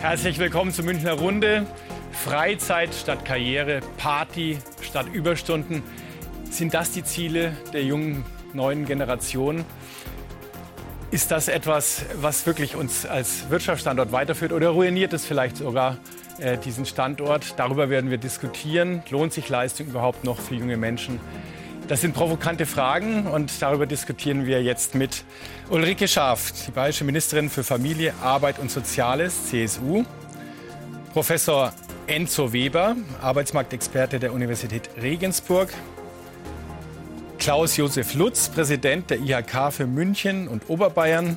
Herzlich willkommen zur Münchner Runde. Freizeit statt Karriere, Party statt Überstunden. Sind das die Ziele der jungen neuen Generation? Ist das etwas, was wirklich uns als Wirtschaftsstandort weiterführt oder ruiniert es vielleicht sogar äh, diesen Standort? Darüber werden wir diskutieren. Lohnt sich Leistung überhaupt noch für junge Menschen? Das sind provokante Fragen und darüber diskutieren wir jetzt mit Ulrike Schaaf, die bayerische Ministerin für Familie, Arbeit und Soziales, CSU. Professor Enzo Weber, Arbeitsmarktexperte der Universität Regensburg. Klaus-Josef Lutz, Präsident der IHK für München und Oberbayern.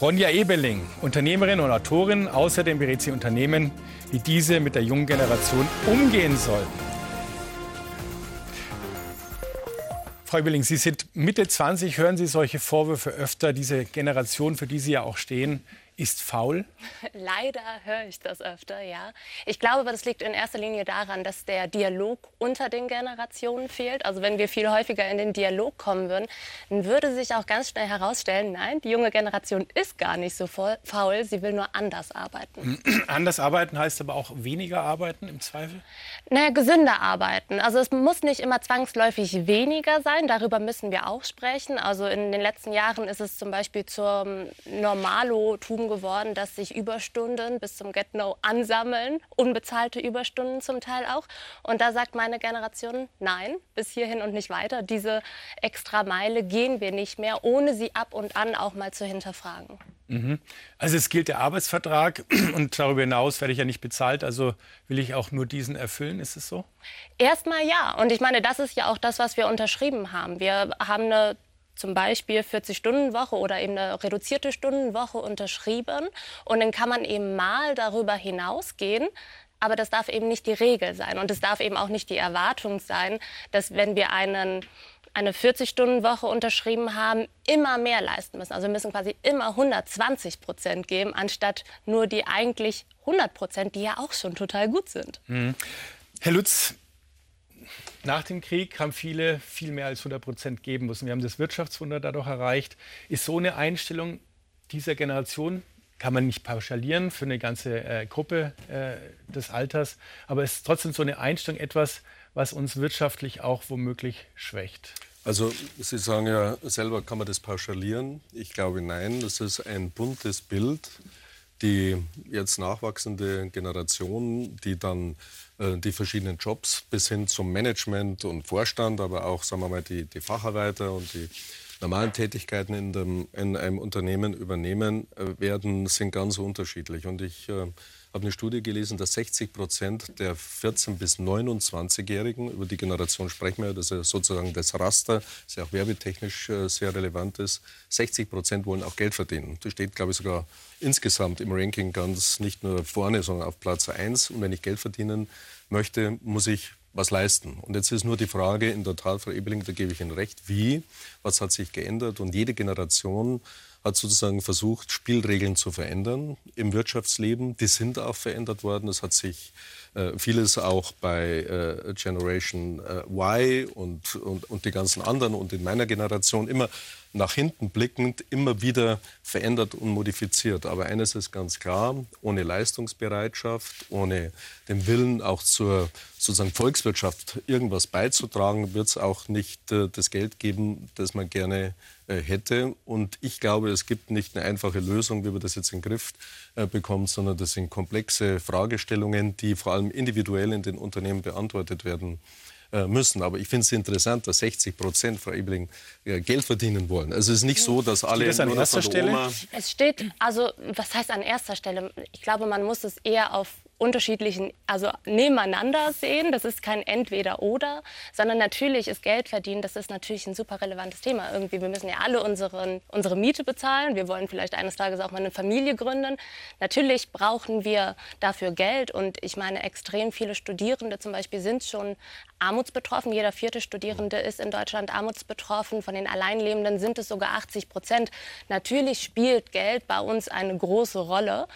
Ronja Ebeling, Unternehmerin und Autorin. Außerdem berät sie Unternehmen, wie diese mit der jungen Generation umgehen sollen. Frau Ebeling, Sie sind Mitte 20. Hören Sie solche Vorwürfe öfter? Diese Generation, für die Sie ja auch stehen, ist faul? Leider höre ich das öfter, ja. Ich glaube aber, das liegt in erster Linie daran, dass der Dialog unter den Generationen fehlt. Also wenn wir viel häufiger in den Dialog kommen würden, dann würde sich auch ganz schnell herausstellen, nein, die junge Generation ist gar nicht so faul, sie will nur anders arbeiten. anders arbeiten heißt aber auch weniger arbeiten im Zweifel? Naja, gesünder arbeiten. Also es muss nicht immer zwangsläufig weniger sein, darüber müssen wir auch sprechen. Also in den letzten Jahren ist es zum Beispiel zum Normalo-Tum geworden, dass sich Überstunden bis zum Get-No ansammeln, unbezahlte Überstunden zum Teil auch. Und da sagt meine Generation, nein, bis hierhin und nicht weiter. Diese extra Meile gehen wir nicht mehr, ohne sie ab und an auch mal zu hinterfragen. Mhm. Also es gilt der Arbeitsvertrag und darüber hinaus werde ich ja nicht bezahlt, also will ich auch nur diesen erfüllen, ist es so? Erstmal ja. Und ich meine, das ist ja auch das, was wir unterschrieben haben. Wir haben eine zum Beispiel 40-Stunden-Woche oder eben eine reduzierte Stundenwoche unterschrieben. Und dann kann man eben mal darüber hinausgehen. Aber das darf eben nicht die Regel sein. Und es darf eben auch nicht die Erwartung sein, dass wenn wir einen eine 40-Stunden-Woche unterschrieben haben, immer mehr leisten müssen. Also wir müssen quasi immer 120 Prozent geben, anstatt nur die eigentlich 100 Prozent, die ja auch schon total gut sind. Mhm. Herr Lutz, nach dem Krieg haben viele viel mehr als 100 Prozent geben müssen. Wir haben das Wirtschaftswunder dadurch erreicht. Ist so eine Einstellung dieser Generation, kann man nicht pauschalieren für eine ganze äh, Gruppe äh, des Alters, aber ist trotzdem so eine Einstellung etwas, was uns wirtschaftlich auch womöglich schwächt? Also Sie sagen ja selber, kann man das pauschalieren? Ich glaube nein, das ist ein buntes Bild. Die jetzt nachwachsende Generation, die dann äh, die verschiedenen Jobs bis hin zum Management und Vorstand, aber auch sagen wir mal, die, die Facharbeiter und die normalen Tätigkeiten in, dem, in einem Unternehmen übernehmen äh, werden, sind ganz unterschiedlich. Und ich äh, habe eine Studie gelesen, dass 60 Prozent der 14- bis 29-Jährigen, über die Generation sprechen wir, das ist sozusagen das Raster, das ja auch werbetechnisch äh, sehr relevant ist, 60 Prozent wollen auch Geld verdienen. Das steht, glaube ich, sogar insgesamt im Ranking ganz nicht nur vorne, sondern auf Platz 1. Und wenn ich Geld verdienen möchte, muss ich was leisten. Und jetzt ist nur die Frage, in der Tat, Frau Ebeling, da gebe ich Ihnen recht, wie, was hat sich geändert? Und jede Generation hat sozusagen versucht, Spielregeln zu verändern im Wirtschaftsleben. Die sind auch verändert worden. Es hat sich äh, vieles auch bei äh, Generation äh, Y und, und, und die ganzen anderen und in meiner Generation immer nach hinten blickend immer wieder verändert und modifiziert. Aber eines ist ganz klar, ohne Leistungsbereitschaft, ohne den Willen auch zur sozusagen Volkswirtschaft irgendwas beizutragen, wird es auch nicht äh, das Geld geben, das man gerne äh, hätte. Und ich glaube, es gibt nicht eine einfache Lösung, wie man das jetzt in den Griff äh, bekommt, sondern das sind komplexe Fragestellungen, die vor allem individuell in den Unternehmen beantwortet werden äh, müssen. Aber ich finde es interessant, dass 60 Prozent, Frau Ebling, Geld verdienen wollen. Also es ist nicht so, dass alle... Steht das an erster Stelle? Es steht, also was heißt an erster Stelle? Ich glaube, man muss es eher auf unterschiedlichen, also nebeneinander sehen. Das ist kein Entweder-Oder, sondern natürlich ist Geld verdienen, das ist natürlich ein super relevantes Thema. Irgendwie, wir müssen ja alle unseren, unsere Miete bezahlen. Wir wollen vielleicht eines Tages auch mal eine Familie gründen. Natürlich brauchen wir dafür Geld und ich meine, extrem viele Studierende zum Beispiel sind schon armutsbetroffen. Jeder vierte Studierende ist in Deutschland armutsbetroffen. Von den Alleinlebenden sind es sogar 80 Prozent. Natürlich spielt Geld bei uns eine große Rolle.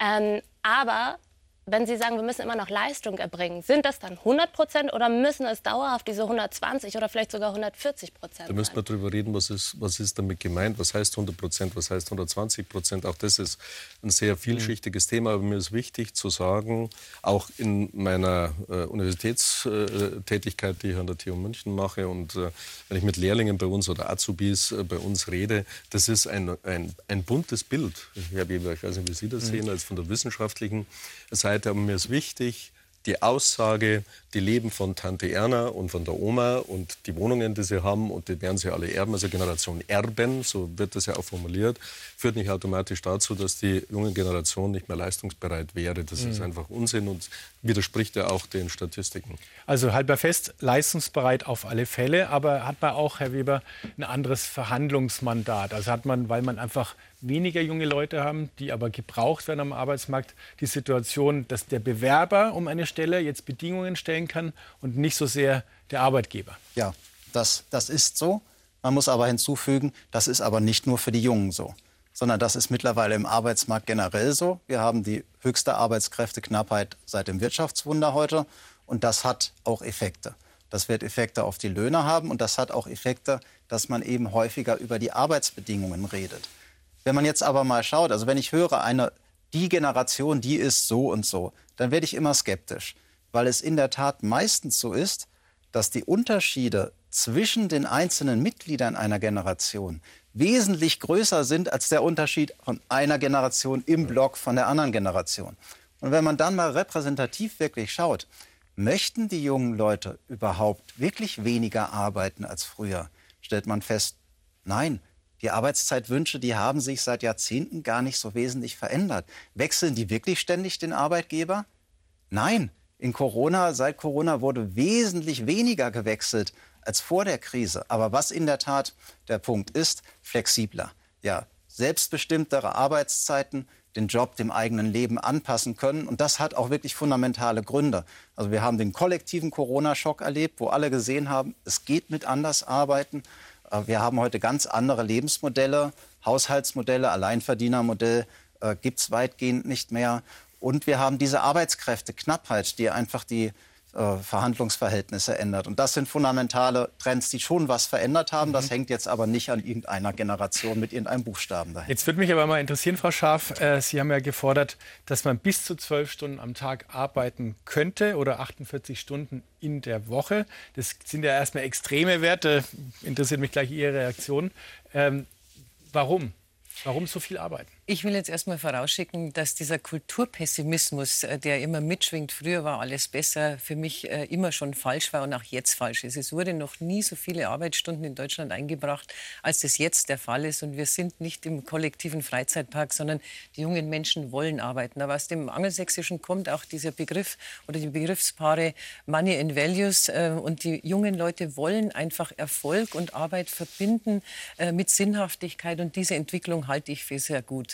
Ähm, aber wenn Sie sagen, wir müssen immer noch Leistung erbringen, sind das dann 100 Prozent oder müssen es dauerhaft diese 120 oder vielleicht sogar 140 Prozent? Da müssen wir darüber reden, was ist, was ist damit gemeint, was heißt 100 Prozent, was heißt 120 Prozent. Auch das ist ein sehr vielschichtiges mhm. Thema, aber mir ist wichtig zu sagen, auch in meiner äh, Universitätstätigkeit, die ich an der TU München mache und äh, wenn ich mit Lehrlingen bei uns oder Azubis äh, bei uns rede, das ist ein, ein, ein buntes Bild. Herr Weber, ich weiß nicht, wie Sie das mhm. sehen, als von der wissenschaftlichen Seite, aber mir ist wichtig, die Aussage, die leben von Tante Erna und von der Oma und die Wohnungen, die sie haben und die werden sie alle erben, also Generation Erben, so wird das ja auch formuliert, führt nicht automatisch dazu, dass die junge Generation nicht mehr leistungsbereit wäre. Das mhm. ist einfach Unsinn und widerspricht ja auch den Statistiken. Also halber fest, leistungsbereit auf alle Fälle, aber hat man auch, Herr Weber, ein anderes Verhandlungsmandat? Also hat man, weil man einfach weniger junge Leute haben, die aber gebraucht werden am Arbeitsmarkt, die Situation, dass der Bewerber um eine Stelle jetzt Bedingungen stellen kann und nicht so sehr der Arbeitgeber. Ja, das, das ist so. Man muss aber hinzufügen, das ist aber nicht nur für die Jungen so, sondern das ist mittlerweile im Arbeitsmarkt generell so. Wir haben die höchste Arbeitskräfteknappheit seit dem Wirtschaftswunder heute und das hat auch Effekte. Das wird Effekte auf die Löhne haben und das hat auch Effekte, dass man eben häufiger über die Arbeitsbedingungen redet. Wenn man jetzt aber mal schaut, also wenn ich höre, eine, die Generation, die ist so und so, dann werde ich immer skeptisch, weil es in der Tat meistens so ist, dass die Unterschiede zwischen den einzelnen Mitgliedern einer Generation wesentlich größer sind als der Unterschied von einer Generation im Block von der anderen Generation. Und wenn man dann mal repräsentativ wirklich schaut, möchten die jungen Leute überhaupt wirklich weniger arbeiten als früher, stellt man fest, nein, die Arbeitszeitwünsche, die haben sich seit Jahrzehnten gar nicht so wesentlich verändert. Wechseln die wirklich ständig den Arbeitgeber? Nein. In Corona, seit Corona wurde wesentlich weniger gewechselt als vor der Krise. Aber was in der Tat der Punkt ist, flexibler. Ja, selbstbestimmtere Arbeitszeiten, den Job dem eigenen Leben anpassen können. Und das hat auch wirklich fundamentale Gründe. Also wir haben den kollektiven Corona-Schock erlebt, wo alle gesehen haben, es geht mit anders arbeiten. Äh, wir haben heute ganz andere Lebensmodelle, Haushaltsmodelle, Alleinverdienermodell äh, gibt es weitgehend nicht mehr. Und wir haben diese Arbeitskräfteknappheit, die einfach die äh, Verhandlungsverhältnisse ändert. Und das sind fundamentale Trends, die schon was verändert haben. Das mhm. hängt jetzt aber nicht an irgendeiner Generation mit irgendeinem Buchstaben dahin. Jetzt würde mich aber mal interessieren, Frau Schaaf, äh, Sie haben ja gefordert, dass man bis zu zwölf Stunden am Tag arbeiten könnte oder 48 Stunden in der Woche. Das sind ja erstmal extreme Werte. Interessiert mich gleich Ihre Reaktion. Ähm, warum? Warum so viel arbeiten? Ich will jetzt erstmal vorausschicken, dass dieser Kulturpessimismus, äh, der immer mitschwingt, früher war alles besser, für mich äh, immer schon falsch war und auch jetzt falsch ist. Es wurde noch nie so viele Arbeitsstunden in Deutschland eingebracht, als das jetzt der Fall ist. Und wir sind nicht im kollektiven Freizeitpark, sondern die jungen Menschen wollen arbeiten. Aber aus dem Angelsächsischen kommt auch dieser Begriff oder die Begriffspaare Money and Values. Äh, und die jungen Leute wollen einfach Erfolg und Arbeit verbinden mit Sinnhaftigkeit. Und diese Entwicklung halte ich für sehr gut.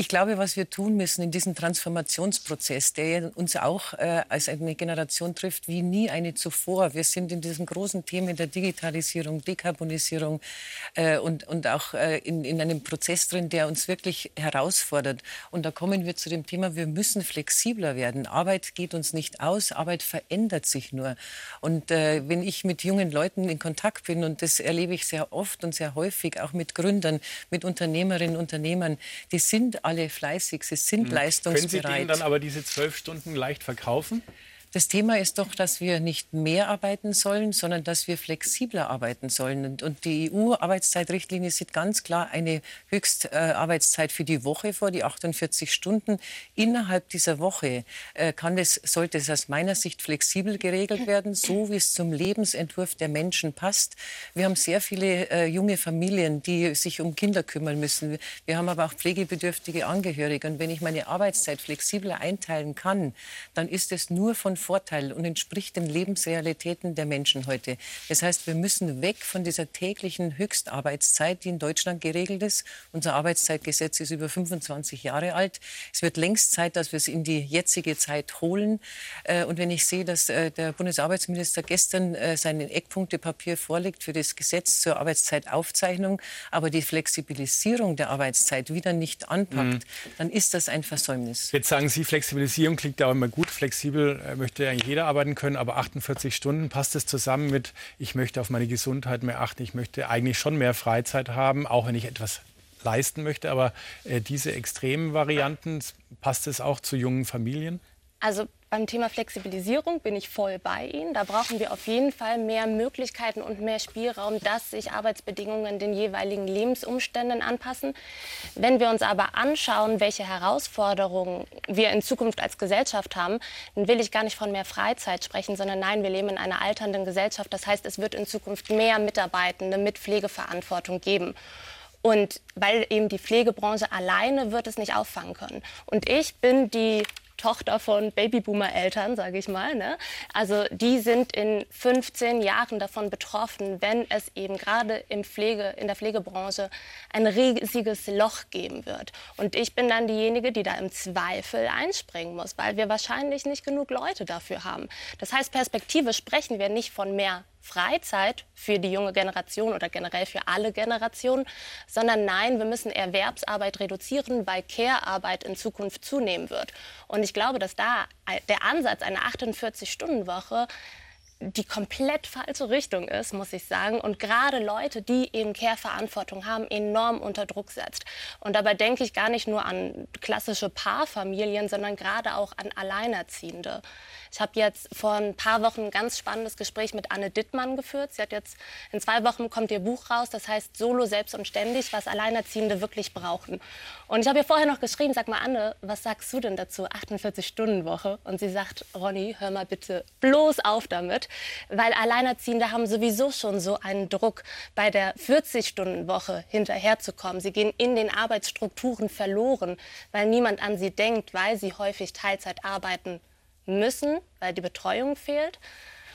Ich glaube, was wir tun müssen in diesem Transformationsprozess, der uns auch äh, als eine Generation trifft wie nie eine zuvor. Wir sind in diesen großen Themen der Digitalisierung, Dekarbonisierung äh, und, und auch äh, in, in einem Prozess drin, der uns wirklich herausfordert. Und da kommen wir zu dem Thema, wir müssen flexibler werden. Arbeit geht uns nicht aus, Arbeit verändert sich nur. Und äh, wenn ich mit jungen Leuten in Kontakt bin, und das erlebe ich sehr oft und sehr häufig, auch mit Gründern, mit Unternehmerinnen, Unternehmern, die sind alle fleißig, sie sind leistungsbereit. Können Sie denen dann aber diese zwölf Stunden leicht verkaufen? Das Thema ist doch, dass wir nicht mehr arbeiten sollen, sondern dass wir flexibler arbeiten sollen. Und, die EU-Arbeitszeitrichtlinie sieht ganz klar eine Höchstarbeitszeit äh, für die Woche vor, die 48 Stunden. Innerhalb dieser Woche äh, kann es, sollte es aus meiner Sicht flexibel geregelt werden, so wie es zum Lebensentwurf der Menschen passt. Wir haben sehr viele äh, junge Familien, die sich um Kinder kümmern müssen. Wir haben aber auch pflegebedürftige Angehörige. Und wenn ich meine Arbeitszeit flexibler einteilen kann, dann ist es nur von Vorteil und entspricht den Lebensrealitäten der Menschen heute. Das heißt, wir müssen weg von dieser täglichen Höchstarbeitszeit, die in Deutschland geregelt ist. Unser Arbeitszeitgesetz ist über 25 Jahre alt. Es wird längst Zeit, dass wir es in die jetzige Zeit holen. Äh, und wenn ich sehe, dass äh, der Bundesarbeitsminister gestern äh, sein Eckpunktepapier vorlegt für das Gesetz zur Arbeitszeitaufzeichnung, aber die Flexibilisierung der Arbeitszeit wieder nicht anpackt, mhm. dann ist das ein Versäumnis. Jetzt sagen Sie, Flexibilisierung klingt ja auch immer gut. Flexibel möchte eigentlich jeder arbeiten können, aber 48 Stunden passt es zusammen mit, ich möchte auf meine Gesundheit mehr achten, ich möchte eigentlich schon mehr Freizeit haben, auch wenn ich etwas leisten möchte. Aber äh, diese extremen Varianten, passt es auch zu jungen Familien? Also beim Thema Flexibilisierung bin ich voll bei Ihnen. Da brauchen wir auf jeden Fall mehr Möglichkeiten und mehr Spielraum, dass sich Arbeitsbedingungen den jeweiligen Lebensumständen anpassen. Wenn wir uns aber anschauen, welche Herausforderungen wir in Zukunft als Gesellschaft haben, dann will ich gar nicht von mehr Freizeit sprechen, sondern nein, wir leben in einer alternden Gesellschaft. Das heißt, es wird in Zukunft mehr Mitarbeitende mit Pflegeverantwortung geben. Und weil eben die Pflegebranche alleine wird es nicht auffangen können. Und ich bin die Tochter von Babyboomer-Eltern, sage ich mal. Ne? Also die sind in 15 Jahren davon betroffen, wenn es eben gerade im Pflege, in der Pflegebranche ein riesiges Loch geben wird. Und ich bin dann diejenige, die da im Zweifel einspringen muss, weil wir wahrscheinlich nicht genug Leute dafür haben. Das heißt, Perspektive sprechen wir nicht von mehr Freizeit für die junge Generation oder generell für alle Generationen, sondern nein, wir müssen Erwerbsarbeit reduzieren, weil Care-Arbeit in Zukunft zunehmen wird. Und ich glaube, dass da der Ansatz einer 48-Stunden-Woche die komplett falsche Richtung ist, muss ich sagen. Und gerade Leute, die eben Care-Verantwortung haben, enorm unter Druck setzt. Und dabei denke ich gar nicht nur an klassische Paarfamilien, sondern gerade auch an Alleinerziehende. Ich habe jetzt vor ein paar Wochen ein ganz spannendes Gespräch mit Anne Dittmann geführt. Sie hat jetzt in zwei Wochen kommt ihr Buch raus, das heißt Solo, selbst und ständig, was Alleinerziehende wirklich brauchen. Und ich habe ihr vorher noch geschrieben, sag mal Anne, was sagst du denn dazu? 48-Stunden-Woche. Und sie sagt, Ronny, hör mal bitte bloß auf damit, weil Alleinerziehende haben sowieso schon so einen Druck, bei der 40-Stunden-Woche hinterherzukommen. Sie gehen in den Arbeitsstrukturen verloren, weil niemand an sie denkt, weil sie häufig Teilzeit arbeiten müssen, weil die Betreuung fehlt.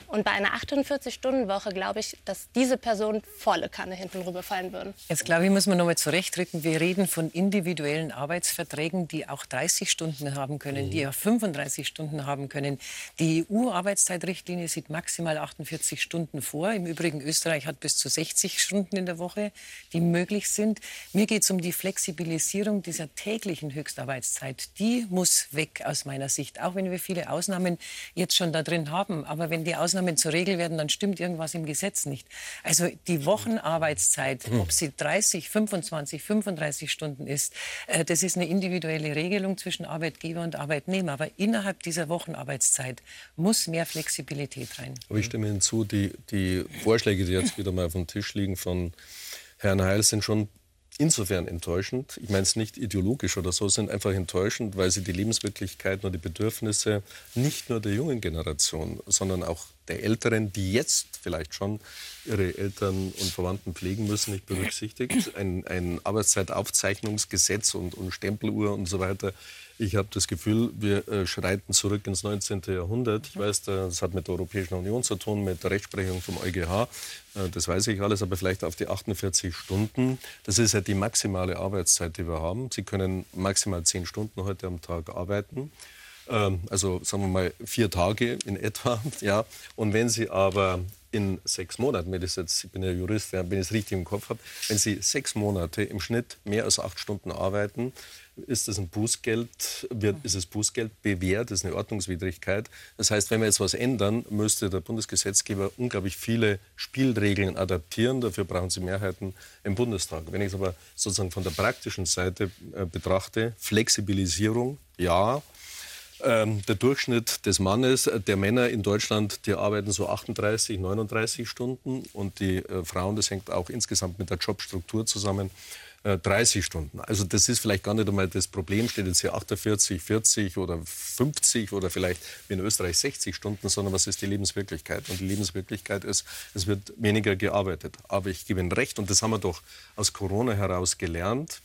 Und bei einer 48-Stunden-Woche glaube ich, dass diese Personen volle Kanne hinten rüberfallen würden. Jetzt glaube ich, muss man noch mal zurechtrücken. Wir reden von individuellen Arbeitsverträgen, die auch 30 Stunden haben können, mhm. die auch 35 Stunden haben können. Die EU-Arbeitszeitrichtlinie sieht maximal 48 Stunden vor. Im Übrigen, Österreich hat bis zu 60 Stunden in der Woche, die möglich sind. Mir geht es um die Flexibilisierung dieser täglichen Höchstarbeitszeit. Die muss weg aus meiner Sicht, auch wenn wir viele Ausnahmen jetzt schon da drin haben. Aber wenn die Ausnahmen Ausnahmen zur Regel werden, dann stimmt irgendwas im Gesetz nicht. Also die Wochenarbeitszeit, hm. ob sie 30, 25, 35 Stunden ist, äh, das ist eine individuelle Regelung zwischen Arbeitgeber und Arbeitnehmer. Aber innerhalb dieser Wochenarbeitszeit muss mehr Flexibilität rein. Aber ich stimme hinzu, die, die Vorschläge, die jetzt wieder mal auf dem Tisch liegen von Herrn Heil, sind schon insofern enttäuschend. Ich meine es nicht ideologisch oder so, sind einfach enttäuschend, weil sie die Lebenswirklichkeiten und die Bedürfnisse nicht nur der jungen Generation, sondern auch der Älteren, die jetzt vielleicht schon ihre Eltern und Verwandten pflegen müssen, nicht berücksichtigt. Ein, ein Arbeitszeitaufzeichnungsgesetz und, und Stempeluhr und so weiter ich habe das Gefühl, wir äh, schreiten zurück ins 19. Jahrhundert. Ich weiß, das hat mit der Europäischen Union zu tun, mit der Rechtsprechung vom EuGH. Äh, das weiß ich alles, aber vielleicht auf die 48 Stunden. Das ist ja die maximale Arbeitszeit, die wir haben. Sie können maximal 10 Stunden heute am Tag arbeiten. Ähm, also sagen wir mal vier Tage in etwa. Ja. Und wenn Sie aber in sechs Monaten, wenn das jetzt, ich bin ja Jurist, wenn ich es richtig im Kopf habe, wenn Sie sechs Monate im Schnitt mehr als acht Stunden arbeiten, ist das ein Bußgeld, wird, ist es Bußgeld bewährt, ist eine Ordnungswidrigkeit. Das heißt, wenn wir jetzt was ändern, müsste der Bundesgesetzgeber unglaublich viele Spielregeln adaptieren. Dafür brauchen sie Mehrheiten im Bundestag. Wenn ich es aber sozusagen von der praktischen Seite äh, betrachte, Flexibilisierung, ja, ähm, der Durchschnitt des Mannes, äh, der Männer in Deutschland, die arbeiten so 38, 39 Stunden und die äh, Frauen, das hängt auch insgesamt mit der Jobstruktur zusammen, 30 äh, Stunden. Also das ist vielleicht gar nicht einmal das Problem, steht jetzt hier 48, 40 oder 50 oder vielleicht wie in Österreich 60 Stunden, sondern was ist die Lebenswirklichkeit? Und die Lebenswirklichkeit ist, es wird weniger gearbeitet. Aber ich gebe Ihnen recht, und das haben wir doch aus Corona heraus gelernt,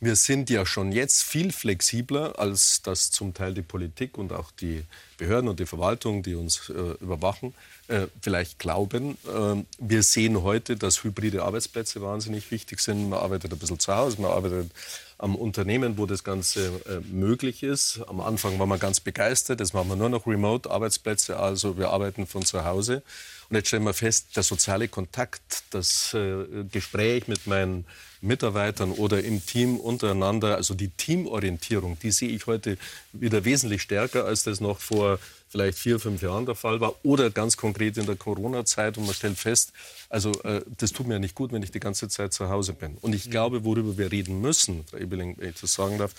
wir sind ja schon jetzt viel flexibler, als das zum Teil die Politik und auch die Behörden und die Verwaltung, die uns äh, überwachen, äh, vielleicht glauben. Äh, wir sehen heute, dass hybride Arbeitsplätze wahnsinnig wichtig sind. Man arbeitet ein bisschen zu Hause, man arbeitet am Unternehmen, wo das Ganze äh, möglich ist. Am Anfang war man ganz begeistert, jetzt machen wir nur noch Remote-Arbeitsplätze, also wir arbeiten von zu Hause. Und jetzt stellen wir fest, der soziale Kontakt, das äh, Gespräch mit meinen Mitarbeitern oder im Team untereinander, also die Teamorientierung, die sehe ich heute wieder wesentlich stärker, als das noch vor vielleicht vier, fünf Jahren der Fall war. Oder ganz konkret in der Corona-Zeit und man stellt fest, also äh, das tut mir nicht gut, wenn ich die ganze Zeit zu Hause bin. Und ich glaube, worüber wir reden müssen, Frau Ebeling, wenn ich das sagen darf,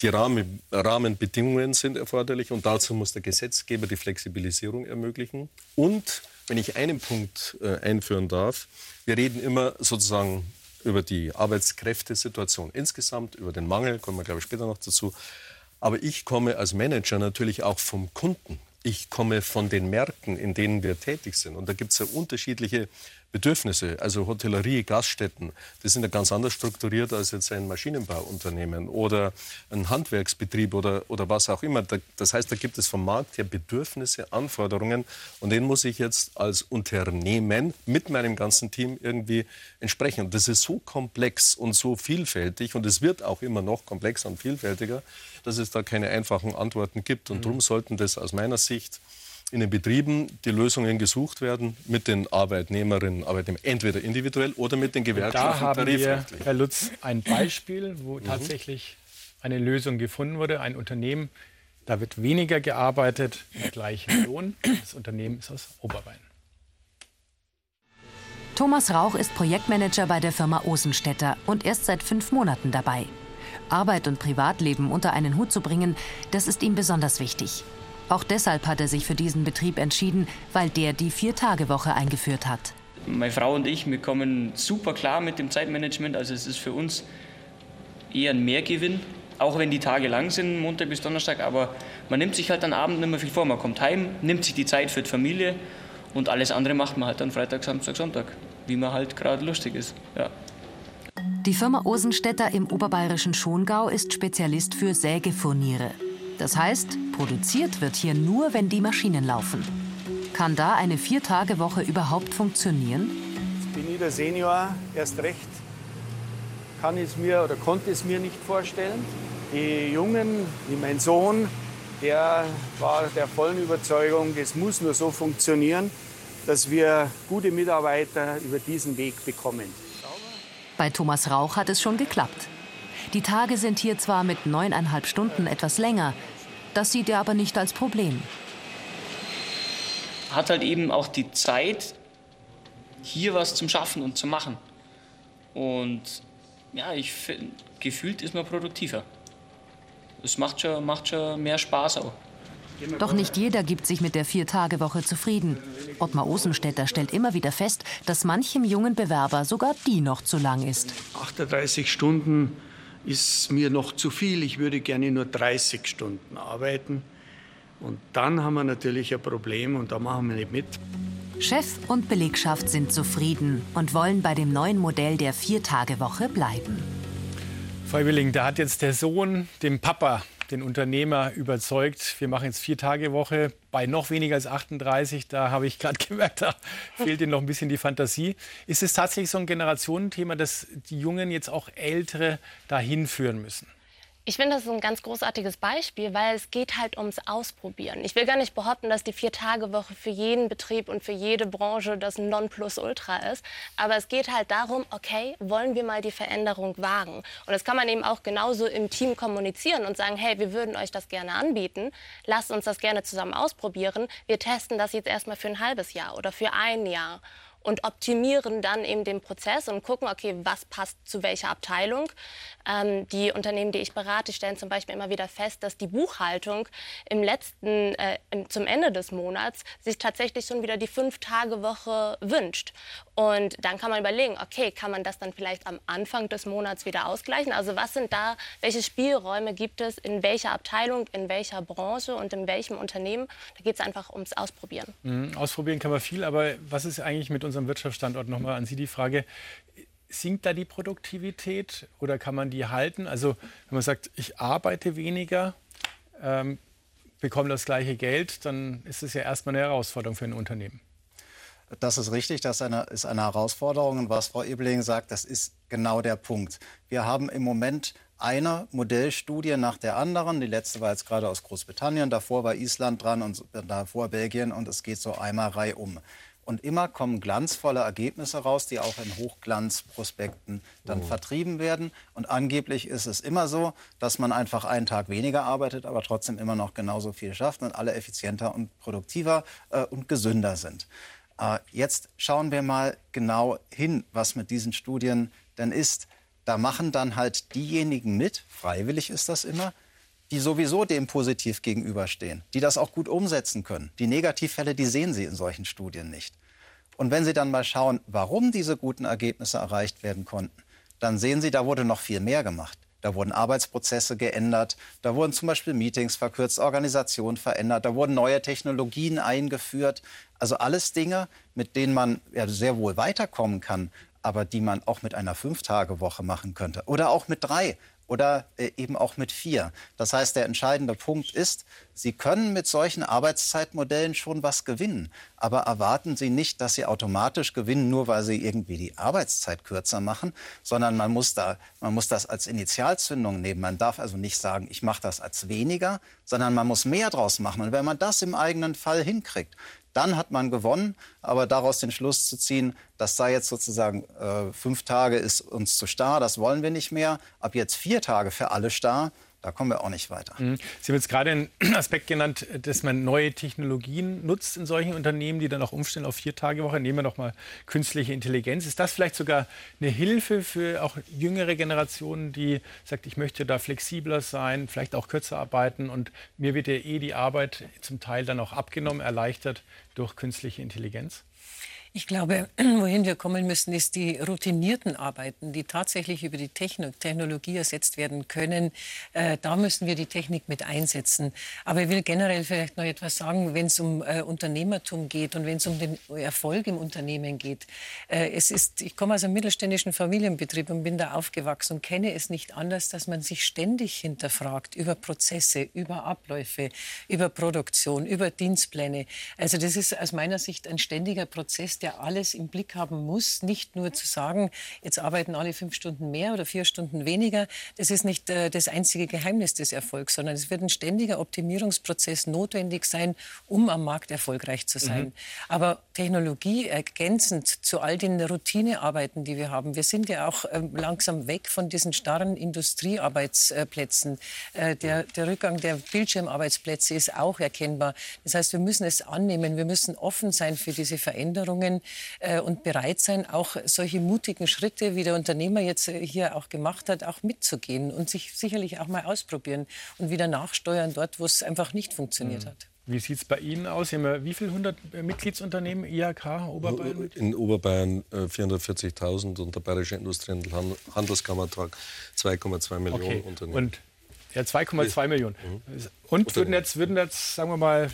die Rahmen, Rahmenbedingungen sind erforderlich und dazu muss der Gesetzgeber die Flexibilisierung ermöglichen. Und wenn ich einen Punkt äh, einführen darf, wir reden immer sozusagen über die Arbeitskräftesituation insgesamt, über den Mangel, kommen wir, glaube ich, später noch dazu. Aber ich komme als Manager natürlich auch vom Kunden. Ich komme von den Märkten, in denen wir tätig sind. Und da gibt es ja unterschiedliche Bedürfnisse, also Hotellerie, Gaststätten, die sind ja ganz anders strukturiert als jetzt ein Maschinenbauunternehmen oder ein Handwerksbetrieb oder, oder was auch immer. Das heißt, da gibt es vom Markt her Bedürfnisse, Anforderungen und denen muss ich jetzt als Unternehmen mit meinem ganzen Team irgendwie entsprechen. Und das ist so komplex und so vielfältig und es wird auch immer noch komplexer und vielfältiger, dass es da keine einfachen Antworten gibt. Und mhm. darum sollten das aus meiner Sicht in den Betrieben die Lösungen gesucht werden mit den Arbeitnehmerinnen und Arbeitnehmern, entweder individuell oder mit den Gewerkschaften da haben wir, Herr Lutz, ein Beispiel, wo mhm. tatsächlich eine Lösung gefunden wurde. Ein Unternehmen, da wird weniger gearbeitet, gleichen Lohn. Das Unternehmen ist aus Oberbayern. Thomas Rauch ist Projektmanager bei der Firma Osenstädter und erst seit fünf Monaten dabei. Arbeit und Privatleben unter einen Hut zu bringen, das ist ihm besonders wichtig. Auch deshalb hat er sich für diesen Betrieb entschieden, weil der die Vier-Tage-Woche eingeführt hat. Meine Frau und ich, wir kommen super klar mit dem Zeitmanagement. Also es ist für uns eher ein Mehrgewinn, auch wenn die Tage lang sind, Montag bis Donnerstag. Aber man nimmt sich halt am Abend nicht mehr viel vor. Man kommt heim, nimmt sich die Zeit für die Familie und alles andere macht man halt dann Freitag, Samstag, Sonntag, wie man halt gerade lustig ist. Ja. Die Firma Osenstädter im oberbayerischen Schongau ist Spezialist für Sägefurniere. Das heißt, produziert wird hier nur, wenn die Maschinen laufen. Kann da eine Vier-Tage-Woche überhaupt funktionieren? Ich bin ich der Senior, erst recht kann es mir oder konnte es mir nicht vorstellen. Die Jungen, wie mein Sohn, der war der vollen Überzeugung, es muss nur so funktionieren, dass wir gute Mitarbeiter über diesen Weg bekommen. Bei Thomas Rauch hat es schon geklappt. Die Tage sind hier zwar mit neuneinhalb Stunden etwas länger, das sieht er aber nicht als Problem. Hat halt eben auch die Zeit, hier was zum Schaffen und zu machen. Und ja, ich find, gefühlt ist man produktiver. Es macht schon, macht schon mehr Spaß auch. Doch nicht jeder gibt sich mit der Vier-Tage-Woche zufrieden. Ottmar Osenstädter stellt immer wieder fest, dass manchem jungen Bewerber sogar die noch zu lang ist. 38 Stunden ist mir noch zu viel. Ich würde gerne nur 30 Stunden arbeiten. Und dann haben wir natürlich ein Problem und da machen wir nicht mit. Chef und Belegschaft sind zufrieden und wollen bei dem neuen Modell der Vier-Tage-Woche bleiben. Frau Willing, da hat jetzt der Sohn dem Papa den Unternehmer überzeugt, wir machen jetzt vier Tage Woche bei noch weniger als 38. Da habe ich gerade gemerkt, da fehlt ihnen noch ein bisschen die Fantasie. Ist es tatsächlich so ein Generationenthema, dass die Jungen jetzt auch Ältere dahin führen müssen? Ich finde, das ist ein ganz großartiges Beispiel, weil es geht halt ums Ausprobieren. Ich will gar nicht behaupten, dass die Vier-Tage-Woche für jeden Betrieb und für jede Branche das Nonplusultra ist. Aber es geht halt darum, okay, wollen wir mal die Veränderung wagen? Und das kann man eben auch genauso im Team kommunizieren und sagen, hey, wir würden euch das gerne anbieten. Lasst uns das gerne zusammen ausprobieren. Wir testen das jetzt erstmal für ein halbes Jahr oder für ein Jahr und optimieren dann eben den Prozess und gucken, okay, was passt zu welcher Abteilung. Ähm, die Unternehmen, die ich berate, stellen zum Beispiel immer wieder fest, dass die Buchhaltung im letzten, äh, zum Ende des Monats sich tatsächlich schon wieder die Fünf-Tage-Woche wünscht. Und dann kann man überlegen, okay, kann man das dann vielleicht am Anfang des Monats wieder ausgleichen? Also was sind da, welche Spielräume gibt es in welcher Abteilung, in welcher Branche und in welchem Unternehmen? Da geht es einfach ums Ausprobieren. Mhm, ausprobieren kann man viel, aber was ist eigentlich mit unserem Wirtschaftsstandort? Nochmal an Sie die Frage sinkt da die Produktivität oder kann man die halten? Also wenn man sagt, ich arbeite weniger, ähm, bekomme das gleiche Geld, dann ist es ja erstmal eine Herausforderung für ein Unternehmen. Das ist richtig, das ist eine, ist eine Herausforderung. Und was Frau Ebeling sagt, das ist genau der Punkt. Wir haben im Moment eine Modellstudie nach der anderen. Die letzte war jetzt gerade aus Großbritannien, davor war Island dran und davor Belgien und es geht so einmal reihum. Und immer kommen glanzvolle Ergebnisse raus, die auch in Hochglanzprospekten dann oh. vertrieben werden. Und angeblich ist es immer so, dass man einfach einen Tag weniger arbeitet, aber trotzdem immer noch genauso viel schafft und alle effizienter und produktiver äh, und gesünder sind. Äh, jetzt schauen wir mal genau hin, was mit diesen Studien denn ist. Da machen dann halt diejenigen mit, freiwillig ist das immer, die sowieso dem positiv gegenüberstehen, die das auch gut umsetzen können. Die Negativfälle, die sehen Sie in solchen Studien nicht. Und wenn Sie dann mal schauen, warum diese guten Ergebnisse erreicht werden konnten, dann sehen Sie, da wurde noch viel mehr gemacht. Da wurden Arbeitsprozesse geändert, da wurden zum Beispiel Meetings verkürzt, Organisation verändert, da wurden neue Technologien eingeführt. Also alles Dinge, mit denen man ja sehr wohl weiterkommen kann, aber die man auch mit einer Fünf-Tage-Woche machen könnte oder auch mit drei oder äh, eben auch mit vier. Das heißt, der entscheidende Punkt ist, Sie können mit solchen Arbeitszeitmodellen schon was gewinnen, aber erwarten Sie nicht, dass Sie automatisch gewinnen, nur weil Sie irgendwie die Arbeitszeit kürzer machen, sondern man muss, da, man muss das als Initialzündung nehmen. Man darf also nicht sagen, ich mache das als weniger, sondern man muss mehr draus machen. Und wenn man das im eigenen Fall hinkriegt, dann hat man gewonnen. Aber daraus den Schluss zu ziehen, das sei jetzt sozusagen äh, fünf Tage ist uns zu starr, das wollen wir nicht mehr. Ab jetzt vier Tage für alle starr, da kommen wir auch nicht weiter. Mhm. Sie haben jetzt gerade einen Aspekt genannt, dass man neue Technologien nutzt in solchen Unternehmen, die dann auch umstellen auf vier Tage Woche. Nehmen wir noch mal künstliche Intelligenz. Ist das vielleicht sogar eine Hilfe für auch jüngere Generationen, die sagt, ich möchte da flexibler sein, vielleicht auch kürzer arbeiten und mir wird ja eh die Arbeit zum Teil dann auch abgenommen, erleichtert durch künstliche Intelligenz? Ich glaube, wohin wir kommen müssen, ist die routinierten Arbeiten, die tatsächlich über die Technologie ersetzt werden können. Äh, da müssen wir die Technik mit einsetzen. Aber ich will generell vielleicht noch etwas sagen, wenn es um äh, Unternehmertum geht und wenn es um den Erfolg im Unternehmen geht. Äh, es ist, ich komme aus einem mittelständischen Familienbetrieb und bin da aufgewachsen und kenne es nicht anders, dass man sich ständig hinterfragt über Prozesse, über Abläufe, über Produktion, über Dienstpläne. Also das ist aus meiner Sicht ein ständiger Prozess, der alles im Blick haben muss. Nicht nur zu sagen, jetzt arbeiten alle fünf Stunden mehr oder vier Stunden weniger. Das ist nicht äh, das einzige Geheimnis des Erfolgs, sondern es wird ein ständiger Optimierungsprozess notwendig sein, um am Markt erfolgreich zu sein. Mhm. Aber Technologie ergänzend zu all den Routinearbeiten, die wir haben. Wir sind ja auch äh, langsam weg von diesen starren Industriearbeitsplätzen. Äh, der, der Rückgang der Bildschirmarbeitsplätze ist auch erkennbar. Das heißt, wir müssen es annehmen. Wir müssen offen sein für diese Veränderungen können äh, und bereit sein, auch solche mutigen Schritte, wie der Unternehmer jetzt äh, hier auch gemacht hat, auch mitzugehen und sich sicherlich auch mal ausprobieren und wieder nachsteuern dort, wo es einfach nicht funktioniert mhm. hat. Wie sieht es bei Ihnen aus? Sie haben ja wie viele hundert äh, Mitgliedsunternehmen IHK Oberbayern? In Oberbayern äh, 440.000 und der Bayerische Industrie- und Handelskammertag 2,2 Millionen okay. Unternehmen. Und ja, 2,2 Millionen. Mhm. Und würden jetzt, würden jetzt, sagen wir mal,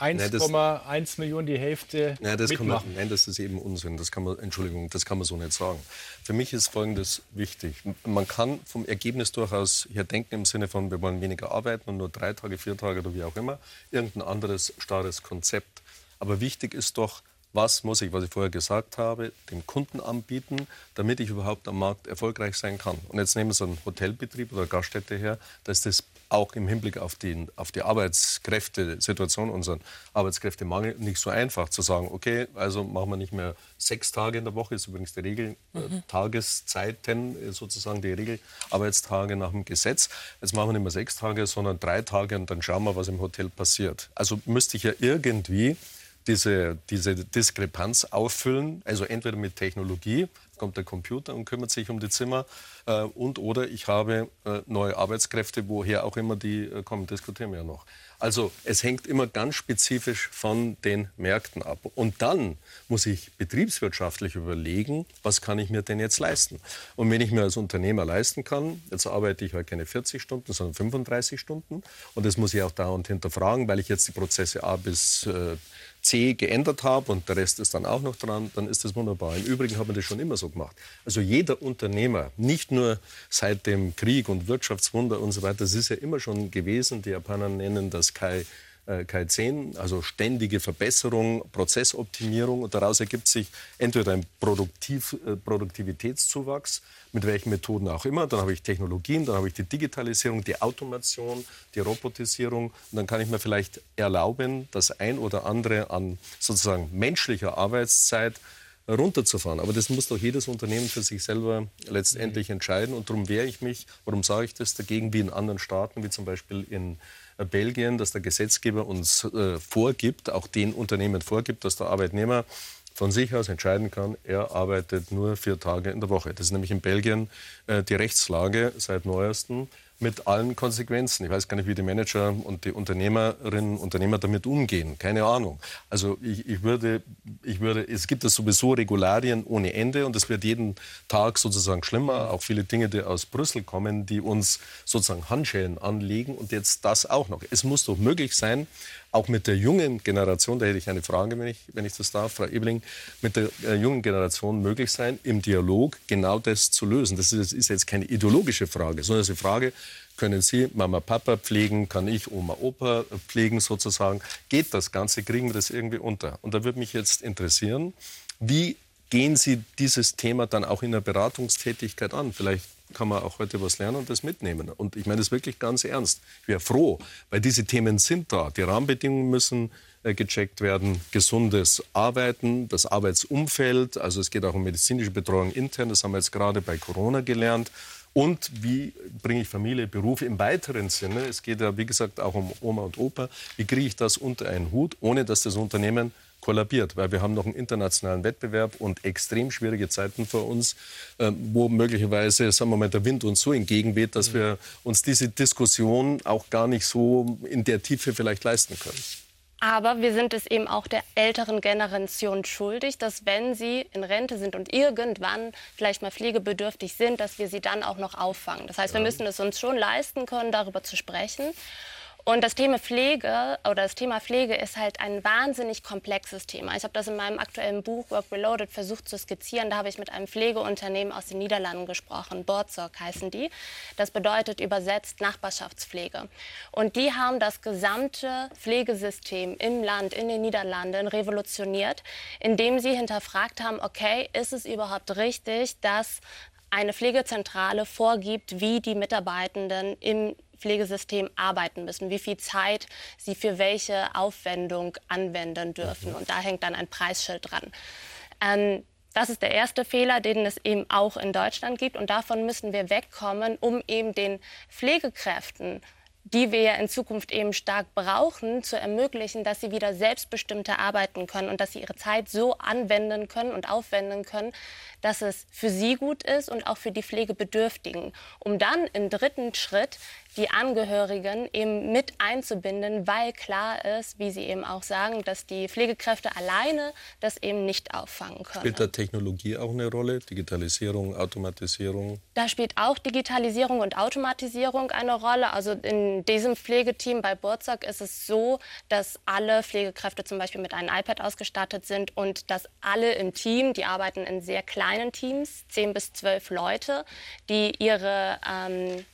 1,1 Millionen, die Hälfte nein, das mitmachen. Man, nein, das ist eben Unsinn. Das kann man, Entschuldigung, das kann man so nicht sagen. Für mich ist Folgendes wichtig. Man kann vom Ergebnis durchaus hier denken im Sinne von, wir wollen weniger arbeiten und nur drei Tage, vier Tage oder wie auch immer. Irgendein anderes starres Konzept. Aber wichtig ist doch, was muss ich, was ich vorher gesagt habe, dem Kunden anbieten, damit ich überhaupt am Markt erfolgreich sein kann. Und jetzt nehmen Sie einen Hotelbetrieb oder Gaststätte her, da ist das auch im Hinblick auf die, auf die Arbeitskräftesituation, unseren Arbeitskräftemangel, nicht so einfach zu sagen, okay, also machen wir nicht mehr sechs Tage in der Woche, ist übrigens die Regel, äh, mhm. Tageszeiten äh, sozusagen die Regel, Arbeitstage nach dem Gesetz. Jetzt machen wir nicht mehr sechs Tage, sondern drei Tage und dann schauen wir, was im Hotel passiert. Also müsste ich ja irgendwie diese, diese Diskrepanz auffüllen, also entweder mit Technologie, kommt der Computer und kümmert sich um die Zimmer, äh, und oder ich habe äh, neue Arbeitskräfte, woher auch immer die äh, kommen, diskutieren wir ja noch. Also es hängt immer ganz spezifisch von den Märkten ab. Und dann muss ich betriebswirtschaftlich überlegen, was kann ich mir denn jetzt leisten? Und wenn ich mir als Unternehmer leisten kann, jetzt arbeite ich halt keine 40 Stunden, sondern 35 Stunden. Und das muss ich auch dauernd hinterfragen, weil ich jetzt die Prozesse A bis äh, C geändert habe und der Rest ist dann auch noch dran, dann ist das wunderbar. Im Übrigen haben wir das schon immer so gemacht. Also jeder Unternehmer, nicht nur seit dem Krieg und Wirtschaftswunder und so weiter, das ist ja immer schon gewesen. Die Japaner nennen das Kai K10, also ständige Verbesserung, Prozessoptimierung. Und daraus ergibt sich entweder ein Produktiv, äh, Produktivitätszuwachs, mit welchen Methoden auch immer. Dann habe ich Technologien, dann habe ich die Digitalisierung, die Automation, die Robotisierung. Und dann kann ich mir vielleicht erlauben, das ein oder andere an sozusagen menschlicher Arbeitszeit runterzufahren. Aber das muss doch jedes Unternehmen für sich selber letztendlich entscheiden. Und darum wehre ich mich, warum sage ich das dagegen, wie in anderen Staaten, wie zum Beispiel in äh, Belgien, dass der Gesetzgeber uns äh, vorgibt, auch den Unternehmen vorgibt, dass der Arbeitnehmer von sich aus entscheiden kann, er arbeitet nur vier Tage in der Woche. Das ist nämlich in Belgien äh, die Rechtslage seit neuestem mit allen Konsequenzen. Ich weiß gar nicht, wie die Manager und die Unternehmerinnen und Unternehmer damit umgehen. Keine Ahnung. Also ich, ich, würde, ich würde, es gibt ja sowieso Regularien ohne Ende und es wird jeden Tag sozusagen schlimmer. Auch viele Dinge, die aus Brüssel kommen, die uns sozusagen Handschellen anlegen und jetzt das auch noch. Es muss doch möglich sein, auch mit der jungen Generation, da hätte ich eine Frage, wenn ich, wenn ich das darf, Frau Ebling, mit der äh, jungen Generation möglich sein, im Dialog genau das zu lösen. Das ist, das ist jetzt keine ideologische Frage, sondern es ist eine Frage, können Sie Mama, Papa pflegen? Kann ich Oma, Opa pflegen sozusagen? Geht das Ganze? Kriegen wir das irgendwie unter? Und da würde mich jetzt interessieren, wie gehen Sie dieses Thema dann auch in der Beratungstätigkeit an? Vielleicht kann man auch heute was lernen und das mitnehmen. Und ich meine das wirklich ganz ernst. Ich wäre froh, weil diese Themen sind da. Die Rahmenbedingungen müssen äh, gecheckt werden, gesundes Arbeiten, das Arbeitsumfeld, also es geht auch um medizinische Betreuung intern, das haben wir jetzt gerade bei Corona gelernt. Und wie bringe ich Familie, Beruf im weiteren Sinne? Es geht ja, wie gesagt, auch um Oma und Opa. Wie kriege ich das unter einen Hut, ohne dass das Unternehmen kollabiert, weil wir haben noch einen internationalen Wettbewerb und extrem schwierige Zeiten vor uns, äh, wo möglicherweise, sagen wir mal, der Wind uns so entgegenweht, dass wir uns diese Diskussion auch gar nicht so in der Tiefe vielleicht leisten können. Aber wir sind es eben auch der älteren Generation schuldig, dass wenn sie in Rente sind und irgendwann vielleicht mal pflegebedürftig sind, dass wir sie dann auch noch auffangen. Das heißt, wir müssen es uns schon leisten können, darüber zu sprechen. Und das Thema Pflege oder das Thema Pflege ist halt ein wahnsinnig komplexes Thema. Ich habe das in meinem aktuellen Buch Work Reloaded versucht zu skizzieren. Da habe ich mit einem Pflegeunternehmen aus den Niederlanden gesprochen. Borzog heißen die. Das bedeutet übersetzt Nachbarschaftspflege. Und die haben das gesamte Pflegesystem im Land, in den Niederlanden revolutioniert, indem sie hinterfragt haben, okay, ist es überhaupt richtig, dass eine Pflegezentrale vorgibt, wie die Mitarbeitenden im Pflegesystem arbeiten müssen, wie viel Zeit sie für welche Aufwendung anwenden dürfen. Mhm. Und da hängt dann ein Preisschild dran. Ähm, das ist der erste Fehler, den es eben auch in Deutschland gibt. Und davon müssen wir wegkommen, um eben den Pflegekräften die wir ja in Zukunft eben stark brauchen, zu ermöglichen, dass sie wieder selbstbestimmter arbeiten können und dass sie ihre Zeit so anwenden können und aufwenden können, dass es für sie gut ist und auch für die Pflegebedürftigen, um dann im dritten Schritt die Angehörigen eben mit einzubinden, weil klar ist, wie Sie eben auch sagen, dass die Pflegekräfte alleine das eben nicht auffangen können. Spielt da Technologie auch eine Rolle? Digitalisierung, Automatisierung? Da spielt auch Digitalisierung und Automatisierung eine Rolle. Also in diesem Pflegeteam bei Burzog ist es so, dass alle Pflegekräfte zum Beispiel mit einem iPad ausgestattet sind und dass alle im Team, die arbeiten in sehr kleinen Teams, zehn bis zwölf Leute, die ihre ähm,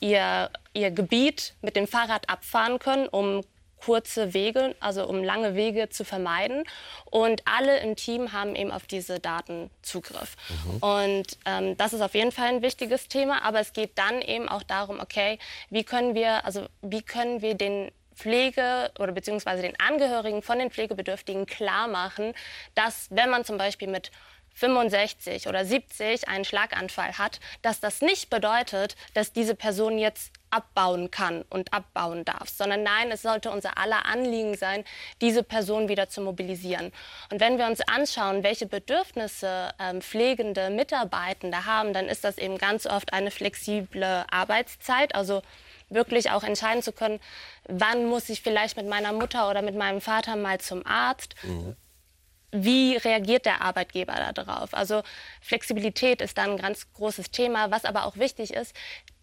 ihr, ihr Gebiet mit dem Fahrrad abfahren können, um kurze Wege, also um lange Wege zu vermeiden. Und alle im Team haben eben auf diese Daten Zugriff. Mhm. Und ähm, das ist auf jeden Fall ein wichtiges Thema. Aber es geht dann eben auch darum, okay, wie können wir, also wie können wir den Pflege oder beziehungsweise den Angehörigen von den Pflegebedürftigen klar machen, dass wenn man zum Beispiel mit 65 oder 70 einen Schlaganfall hat, dass das nicht bedeutet, dass diese Person jetzt abbauen kann und abbauen darf, sondern nein, es sollte unser aller Anliegen sein, diese Person wieder zu mobilisieren. Und wenn wir uns anschauen, welche Bedürfnisse ähm, pflegende Mitarbeitende haben, dann ist das eben ganz oft eine flexible Arbeitszeit, also wirklich auch entscheiden zu können, wann muss ich vielleicht mit meiner Mutter oder mit meinem Vater mal zum Arzt. Mhm wie reagiert der Arbeitgeber darauf? Also Flexibilität ist da ein ganz großes Thema, was aber auch wichtig ist,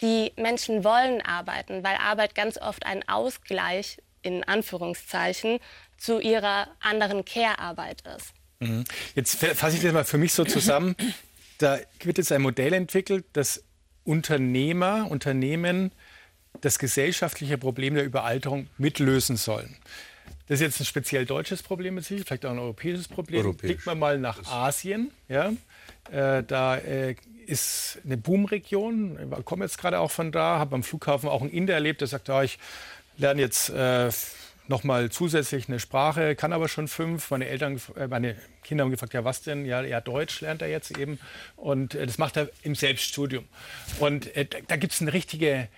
die Menschen wollen arbeiten, weil Arbeit ganz oft ein Ausgleich in Anführungszeichen zu ihrer anderen Care-Arbeit ist. Mhm. Jetzt fasse ich das mal für mich so zusammen. Da wird jetzt ein Modell entwickelt, das Unternehmer, Unternehmen das gesellschaftliche Problem der Überalterung mitlösen sollen. Das ist jetzt ein speziell deutsches Problem mit sich, vielleicht auch ein europäisches Problem. Europäisch. Blicken wir mal nach Asien. Ja? Äh, da äh, ist eine Boomregion. Ich komme jetzt gerade auch von da, habe am Flughafen auch einen Inder erlebt, der sagt, ja, ich lerne jetzt äh, nochmal zusätzlich eine Sprache, kann aber schon fünf. Meine Eltern, äh, meine Kinder haben gefragt, ja was denn? Ja, ja Deutsch lernt er jetzt eben. Und äh, das macht er im Selbststudium. Und äh, da gibt es eine richtige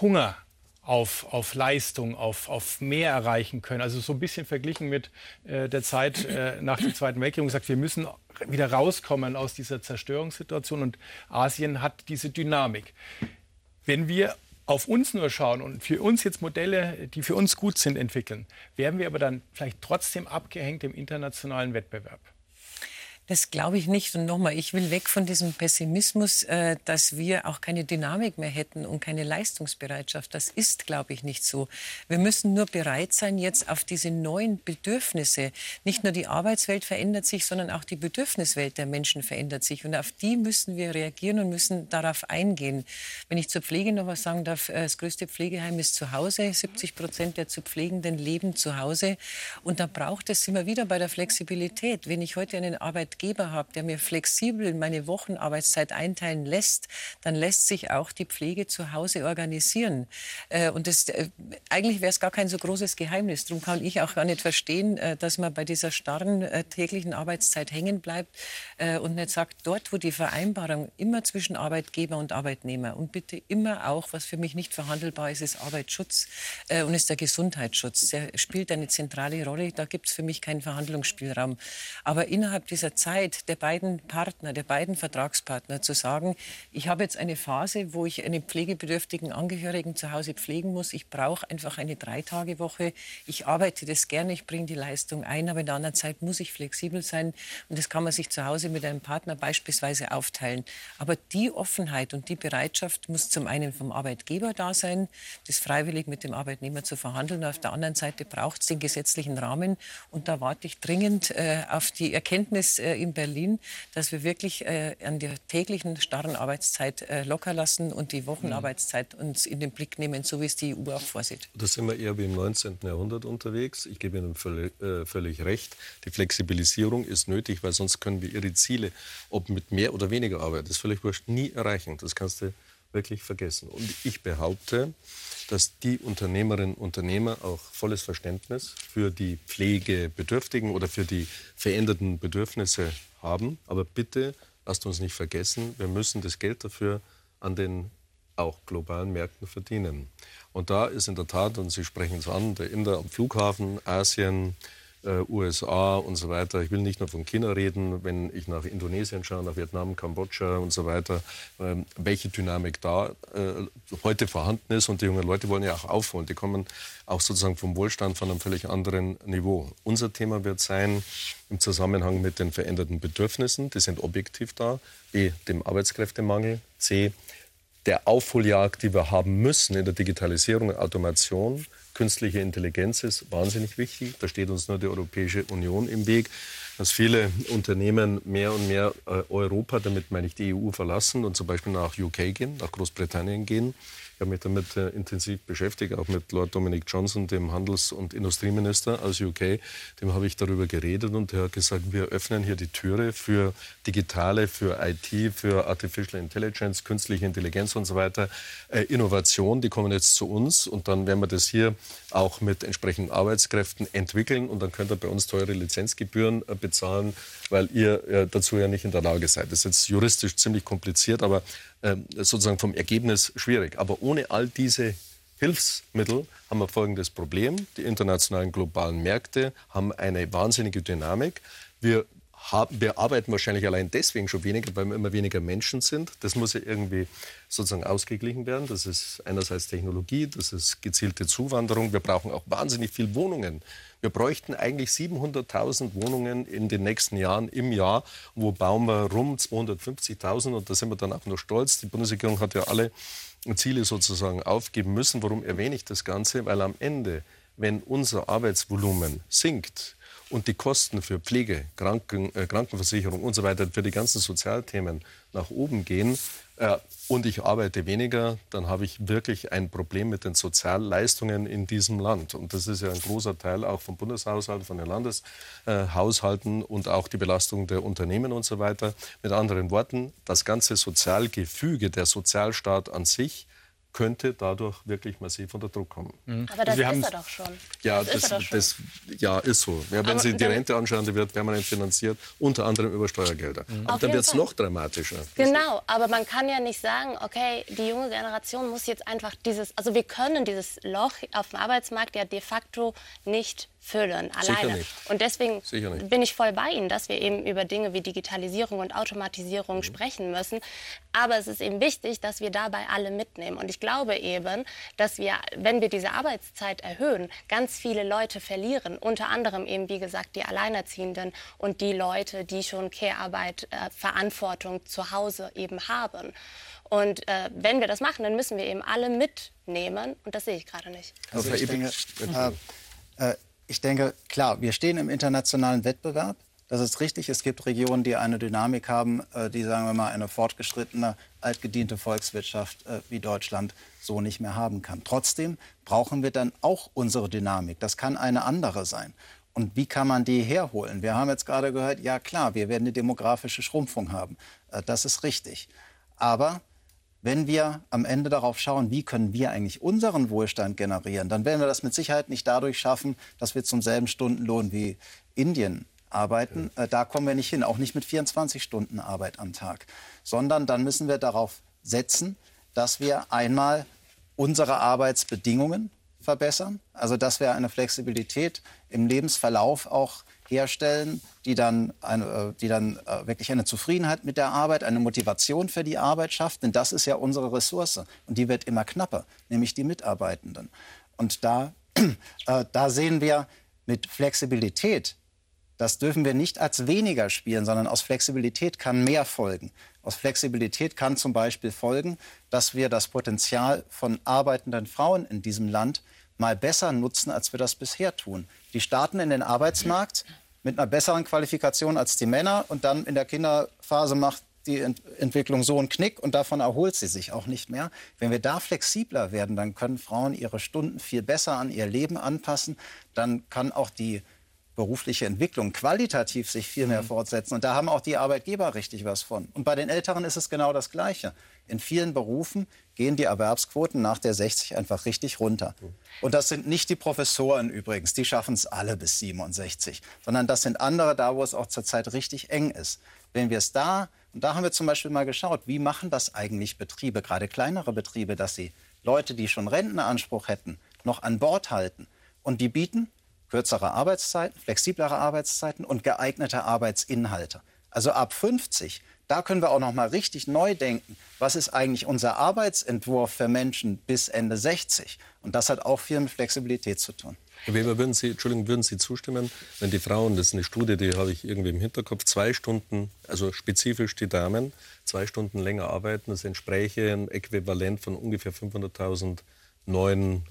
Hunger auf, auf Leistung, auf, auf mehr erreichen können. Also so ein bisschen verglichen mit äh, der Zeit äh, nach dem Zweiten Weltkrieg und gesagt, wir müssen wieder rauskommen aus dieser Zerstörungssituation und Asien hat diese Dynamik. Wenn wir auf uns nur schauen und für uns jetzt Modelle, die für uns gut sind, entwickeln, werden wir aber dann vielleicht trotzdem abgehängt im internationalen Wettbewerb. Das glaube ich nicht. Und nochmal, ich will weg von diesem Pessimismus, äh, dass wir auch keine Dynamik mehr hätten und keine Leistungsbereitschaft. Das ist, glaube ich, nicht so. Wir müssen nur bereit sein, jetzt auf diese neuen Bedürfnisse, nicht nur die Arbeitswelt verändert sich, sondern auch die Bedürfniswelt der Menschen verändert sich. Und auf die müssen wir reagieren und müssen darauf eingehen. Wenn ich zur Pflege noch was sagen darf, äh, das größte Pflegeheim ist zu Hause. 70 Prozent der zu Pflegenden leben zu Hause. Und da braucht es immer wieder bei der Flexibilität. Wenn ich heute einen Arbeitgeber Arbeitgeber habe, der mir flexibel meine Wochenarbeitszeit einteilen lässt, dann lässt sich auch die Pflege zu Hause organisieren. Äh, und das, äh, eigentlich wäre es gar kein so großes Geheimnis. Darum kann ich auch gar nicht verstehen, äh, dass man bei dieser starren täglichen Arbeitszeit hängen bleibt und nicht sagt, dort, wo die Vereinbarung immer zwischen Arbeitgeber und Arbeitnehmer und bitte immer auch, was für mich nicht verhandelbar ist, ist Arbeitsschutz und ist der Gesundheitsschutz. Der spielt eine zentrale Rolle. Da gibt es für mich keinen Verhandlungsspielraum. Aber innerhalb dieser Zeit Zeit der beiden Partner, der beiden Vertragspartner zu sagen, ich habe jetzt eine Phase, wo ich einen pflegebedürftigen Angehörigen zu Hause pflegen muss. Ich brauche einfach eine Dreitagewoche. Ich arbeite das gerne, ich bringe die Leistung ein, aber in der anderen Zeit muss ich flexibel sein. Und das kann man sich zu Hause mit einem Partner beispielsweise aufteilen. Aber die Offenheit und die Bereitschaft muss zum einen vom Arbeitgeber da sein, das freiwillig mit dem Arbeitnehmer zu verhandeln. Auf der anderen Seite braucht es den gesetzlichen Rahmen. Und da warte ich dringend äh, auf die Erkenntnis äh, in Berlin, dass wir wirklich äh, an der täglichen starren Arbeitszeit äh, locker lassen und die Wochenarbeitszeit uns in den Blick nehmen, so wie es die EU auch vorsieht. Da sind wir eher wie im 19. Jahrhundert unterwegs. Ich gebe Ihnen völlig, äh, völlig recht. Die Flexibilisierung ist nötig, weil sonst können wir Ihre Ziele, ob mit mehr oder weniger Arbeit, das ist völlig wurscht, nie erreichen. Das kannst du wirklich vergessen. Und ich behaupte, dass die Unternehmerinnen und Unternehmer auch volles Verständnis für die Pflegebedürftigen oder für die veränderten Bedürfnisse haben. Aber bitte lasst uns nicht vergessen, wir müssen das Geld dafür an den auch globalen Märkten verdienen. Und da ist in der Tat, und Sie sprechen es an, der Inder am Flughafen, Asien, äh, USA und so weiter. Ich will nicht nur von China reden, wenn ich nach Indonesien schaue, nach Vietnam, Kambodscha und so weiter, ähm, welche Dynamik da äh, heute vorhanden ist. Und die jungen Leute wollen ja auch aufholen. Die kommen auch sozusagen vom Wohlstand von einem völlig anderen Niveau. Unser Thema wird sein, im Zusammenhang mit den veränderten Bedürfnissen, die sind objektiv da, B, dem Arbeitskräftemangel, C, der Aufholjagd, die wir haben müssen in der Digitalisierung und Automation, künstliche Intelligenz ist wahnsinnig wichtig. Da steht uns nur die Europäische Union im Weg, dass viele Unternehmen mehr und mehr äh, Europa, damit meine ich die EU, verlassen und zum Beispiel nach UK gehen, nach Großbritannien gehen. Ich habe mich damit äh, intensiv beschäftigt, auch mit Lord Dominic Johnson, dem Handels- und Industrieminister aus UK. Dem habe ich darüber geredet und er hat gesagt, wir öffnen hier die Türe für digitale, für IT, für Artificial Intelligence, künstliche Intelligenz und so weiter. Äh, Innovation, die kommen jetzt zu uns und dann werden wir das hier auch mit entsprechenden Arbeitskräften entwickeln und dann könnt ihr bei uns teure Lizenzgebühren äh, bezahlen, weil ihr äh, dazu ja nicht in der Lage seid. Das ist jetzt juristisch ziemlich kompliziert, aber sozusagen vom Ergebnis schwierig. Aber ohne all diese Hilfsmittel haben wir folgendes Problem. Die internationalen globalen Märkte haben eine wahnsinnige Dynamik. Wir, haben, wir arbeiten wahrscheinlich allein deswegen schon weniger, weil wir immer weniger Menschen sind. Das muss ja irgendwie sozusagen ausgeglichen werden. Das ist einerseits Technologie, das ist gezielte Zuwanderung. Wir brauchen auch wahnsinnig viel Wohnungen. Wir bräuchten eigentlich 700.000 Wohnungen in den nächsten Jahren im Jahr. Wo bauen wir rum? 250.000 und da sind wir dann auch noch stolz. Die Bundesregierung hat ja alle Ziele sozusagen aufgeben müssen. Warum erwähne ich das Ganze? Weil am Ende wenn unser Arbeitsvolumen sinkt, und die Kosten für Pflege, Kranken, äh, Krankenversicherung und so weiter für die ganzen Sozialthemen nach oben gehen äh, und ich arbeite weniger, dann habe ich wirklich ein Problem mit den Sozialleistungen in diesem Land. Und das ist ja ein großer Teil auch vom Bundeshaushalt, von den Landeshaushalten und auch die Belastung der Unternehmen und so weiter. Mit anderen Worten, das ganze Sozialgefüge, der Sozialstaat an sich, könnte dadurch wirklich massiv unter Druck kommen. Mhm. Aber das also ist er doch schon. Ja, das, das, das ja, ist so. Ja, wenn Aber Sie die Rente anschauen, die wird permanent finanziert, unter anderem über Steuergelder. Mhm. Aber dann wird es noch dramatischer. Genau, aber man kann ja nicht sagen, okay, die junge Generation muss jetzt einfach dieses, also wir können dieses Loch auf dem Arbeitsmarkt ja de facto nicht füllen, alleine. Und deswegen bin ich voll bei Ihnen, dass wir eben über Dinge wie Digitalisierung und Automatisierung mhm. sprechen müssen. Aber es ist eben wichtig, dass wir dabei alle mitnehmen. Und ich glaube eben, dass wir, wenn wir diese Arbeitszeit erhöhen, ganz viele Leute verlieren. Unter anderem eben, wie gesagt, die Alleinerziehenden und die Leute, die schon Care-Arbeit, äh, Verantwortung zu Hause eben haben. Und äh, wenn wir das machen, dann müssen wir eben alle mitnehmen. Und das sehe ich gerade nicht. Also ich denke, äh, äh, ich denke, klar, wir stehen im internationalen Wettbewerb. Das ist richtig. Es gibt Regionen, die eine Dynamik haben, äh, die, sagen wir mal, eine fortgeschrittene, altgediente Volkswirtschaft äh, wie Deutschland so nicht mehr haben kann. Trotzdem brauchen wir dann auch unsere Dynamik. Das kann eine andere sein. Und wie kann man die herholen? Wir haben jetzt gerade gehört, ja klar, wir werden eine demografische Schrumpfung haben. Äh, das ist richtig. Aber wenn wir am Ende darauf schauen, wie können wir eigentlich unseren Wohlstand generieren, dann werden wir das mit Sicherheit nicht dadurch schaffen, dass wir zum selben Stundenlohn wie Indien arbeiten. Ja. Äh, da kommen wir nicht hin, auch nicht mit 24 Stunden Arbeit am Tag, sondern dann müssen wir darauf setzen, dass wir einmal unsere Arbeitsbedingungen verbessern, also dass wir eine Flexibilität im Lebensverlauf auch herstellen, die dann, eine, äh, die dann äh, wirklich eine Zufriedenheit mit der Arbeit, eine Motivation für die Arbeit schafft. Denn das ist ja unsere Ressource und die wird immer knapper, nämlich die Mitarbeitenden. Und da, äh, da sehen wir mit Flexibilität, das dürfen wir nicht als weniger spielen, sondern aus Flexibilität kann mehr folgen. Aus Flexibilität kann zum Beispiel folgen, dass wir das Potenzial von arbeitenden Frauen in diesem Land mal besser nutzen, als wir das bisher tun. Die starten in den Arbeitsmarkt mit einer besseren Qualifikation als die Männer und dann in der Kinderphase macht die Ent Entwicklung so einen Knick und davon erholt sie sich auch nicht mehr. Wenn wir da flexibler werden, dann können Frauen ihre Stunden viel besser an ihr Leben anpassen. Dann kann auch die berufliche Entwicklung qualitativ sich viel mehr mhm. fortsetzen. Und da haben auch die Arbeitgeber richtig was von. Und bei den Älteren ist es genau das Gleiche. In vielen Berufen gehen die Erwerbsquoten nach der 60 einfach richtig runter. Und das sind nicht die Professoren übrigens, die schaffen es alle bis 67, sondern das sind andere da, wo es auch zurzeit richtig eng ist. Wenn wir es da, und da haben wir zum Beispiel mal geschaut, wie machen das eigentlich Betriebe, gerade kleinere Betriebe, dass sie Leute, die schon Rentenanspruch hätten, noch an Bord halten. Und die bieten kürzere Arbeitszeiten, flexiblere Arbeitszeiten und geeignete Arbeitsinhalte. Also ab 50 da können wir auch noch mal richtig neu denken. Was ist eigentlich unser Arbeitsentwurf für Menschen bis Ende 60? Und das hat auch viel mit Flexibilität zu tun. Herr Weber, würden Sie, Entschuldigung, würden Sie zustimmen, wenn die Frauen, das ist eine Studie, die habe ich irgendwie im Hinterkopf, zwei Stunden, also spezifisch die Damen, zwei Stunden länger arbeiten, das entspräche ein Äquivalent von ungefähr 500.000 neuen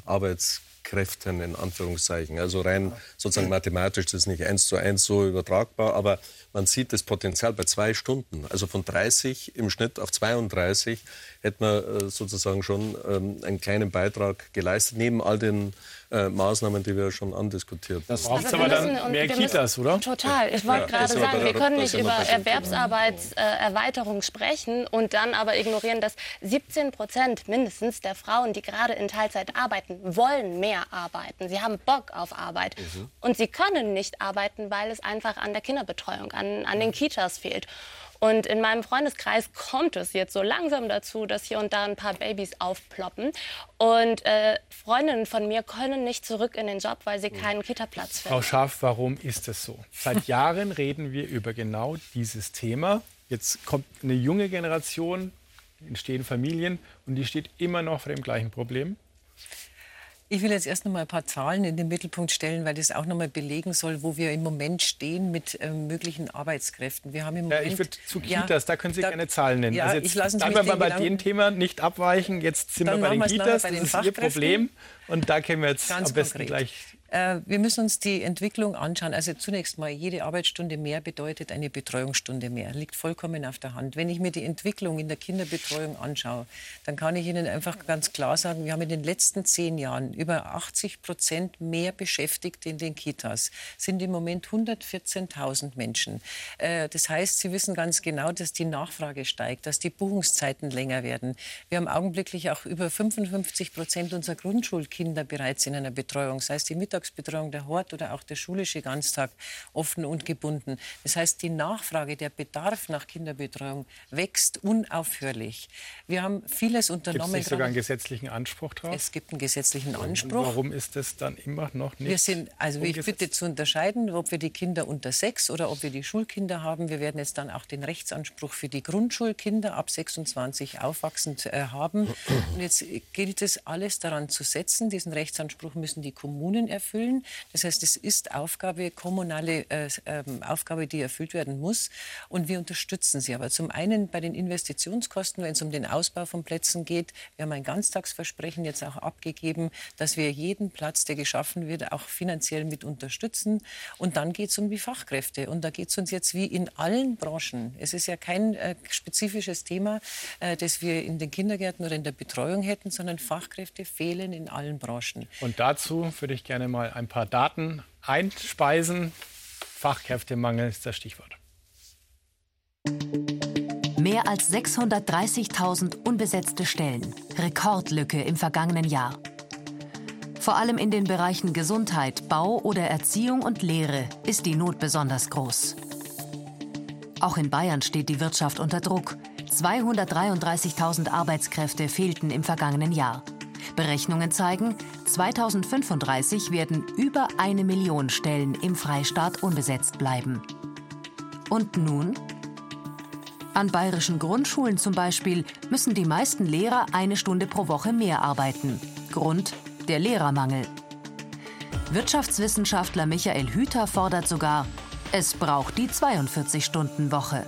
Arbeitskräften in Anführungszeichen. Also rein sozusagen mathematisch das ist nicht eins zu eins so übertragbar, aber man sieht das Potenzial bei zwei Stunden. Also von 30 im Schnitt auf 32 hätte man äh, sozusagen schon ähm, einen kleinen Beitrag geleistet, neben all den äh, Maßnahmen, die wir schon andiskutiert haben. Das braucht also aber dann mehr Kitas, oder? Total. Ich wollte ja, gerade sagen, wir können nicht über Erwerbsarbeitserweiterung sprechen und dann aber ignorieren, dass 17 Prozent mindestens der Frauen, die gerade in Teilzeit arbeiten, wollen mehr arbeiten. Sie haben Bock auf Arbeit. Mhm. Und sie können nicht arbeiten, weil es einfach an der Kinderbetreuung, an, an den Kitas fehlt. Und in meinem Freundeskreis kommt es jetzt so langsam dazu, dass hier und da ein paar Babys aufploppen. Und äh, Freundinnen von mir können nicht zurück in den Job, weil sie keinen Kita-Platz finden. Frau Schaaf, warum ist es so? Seit Jahren reden wir über genau dieses Thema. Jetzt kommt eine junge Generation, entstehen Familien und die steht immer noch vor dem gleichen Problem. Ich will jetzt erst noch mal ein paar Zahlen in den Mittelpunkt stellen, weil das auch noch mal belegen soll, wo wir im Moment stehen mit ähm, möglichen Arbeitskräften. Wir haben im Moment, ja, ich würde zu Kitas, ja, da können Sie da, gerne Zahlen nennen. Ja, also jetzt, ich lasse uns mal bei dem Thema nicht abweichen. Jetzt sind wir bei den Kitas, bei den das ist Ihr Problem. Und da können wir jetzt Ganz am besten konkret. gleich Äh, wir müssen uns die Entwicklung anschauen. Also zunächst mal, jede Arbeitsstunde mehr bedeutet eine Betreuungsstunde mehr. Liegt vollkommen auf der Hand. Wenn ich mir die Entwicklung in der Kinderbetreuung anschaue, dann kann ich Ihnen einfach ganz klar sagen, wir haben in den letzten zehn Jahren über 80 Prozent mehr Beschäftigte in den Kitas. Sind im Moment 114.000 Menschen. Äh, das heißt, Sie wissen ganz genau, dass die Nachfrage steigt, dass die Buchungszeiten länger werden. Wir haben augenblicklich auch über 55 Prozent unserer Grundschulkinder bereits in einer Betreuung. Das heißt, die Mittag Mittagsbetreuung, der Hort oder auch der schulische Ganztag offen und gebunden. Das heißt, die Nachfrage, der Bedarf nach Kinderbetreuung wächst unaufhörlich. Wir haben vieles unternommen. Gibt es sogar einen gesetzlichen Anspruch drauf? Es gibt einen gesetzlichen Anspruch. Und warum ist das dann immer noch nicht? Wir sind, also ich bitte zu unterscheiden, ob wir die Kinder unter sechs oder ob wir die Schulkinder haben. Wir werden jetzt dann auch den Rechtsanspruch für die Grundschulkinder ab 26 aufwachsend äh, haben. Und jetzt gilt es, alles daran zu setzen. Diesen Rechtsanspruch müssen die Kommunen erfüllen erfüllen. Das heißt, es ist Aufgabe, kommunale äh, äh, Aufgabe, die erfüllt werden muss. Und wir unterstützen sie. Aber zum einen bei den Investitionskosten, wenn es um den Ausbau von Plätzen geht. Wir haben ein Ganztagsversprechen jetzt auch abgegeben, dass wir jeden Platz, der geschaffen wird, auch finanziell mit unterstützen. Und dann geht es um die Fachkräfte. Und da geht es uns jetzt wie in allen Branchen. Es ist ja kein äh, spezifisches Thema, äh, das wir in den Kindergärten oder in der Betreuung hätten, sondern Fachkräfte fehlen in allen Branchen. Und dazu würde ich gerne mal ein paar Daten einspeisen. Fachkräftemangel ist das Stichwort. Mehr als 630.000 unbesetzte Stellen. Rekordlücke im vergangenen Jahr. Vor allem in den Bereichen Gesundheit, Bau oder Erziehung und Lehre ist die Not besonders groß. Auch in Bayern steht die Wirtschaft unter Druck. 233.000 Arbeitskräfte fehlten im vergangenen Jahr. Berechnungen zeigen, 2035 werden über eine Million Stellen im Freistaat unbesetzt bleiben. Und nun? An bayerischen Grundschulen zum Beispiel müssen die meisten Lehrer eine Stunde pro Woche mehr arbeiten. Grund der Lehrermangel. Wirtschaftswissenschaftler Michael Hüter fordert sogar, es braucht die 42-Stunden-Woche.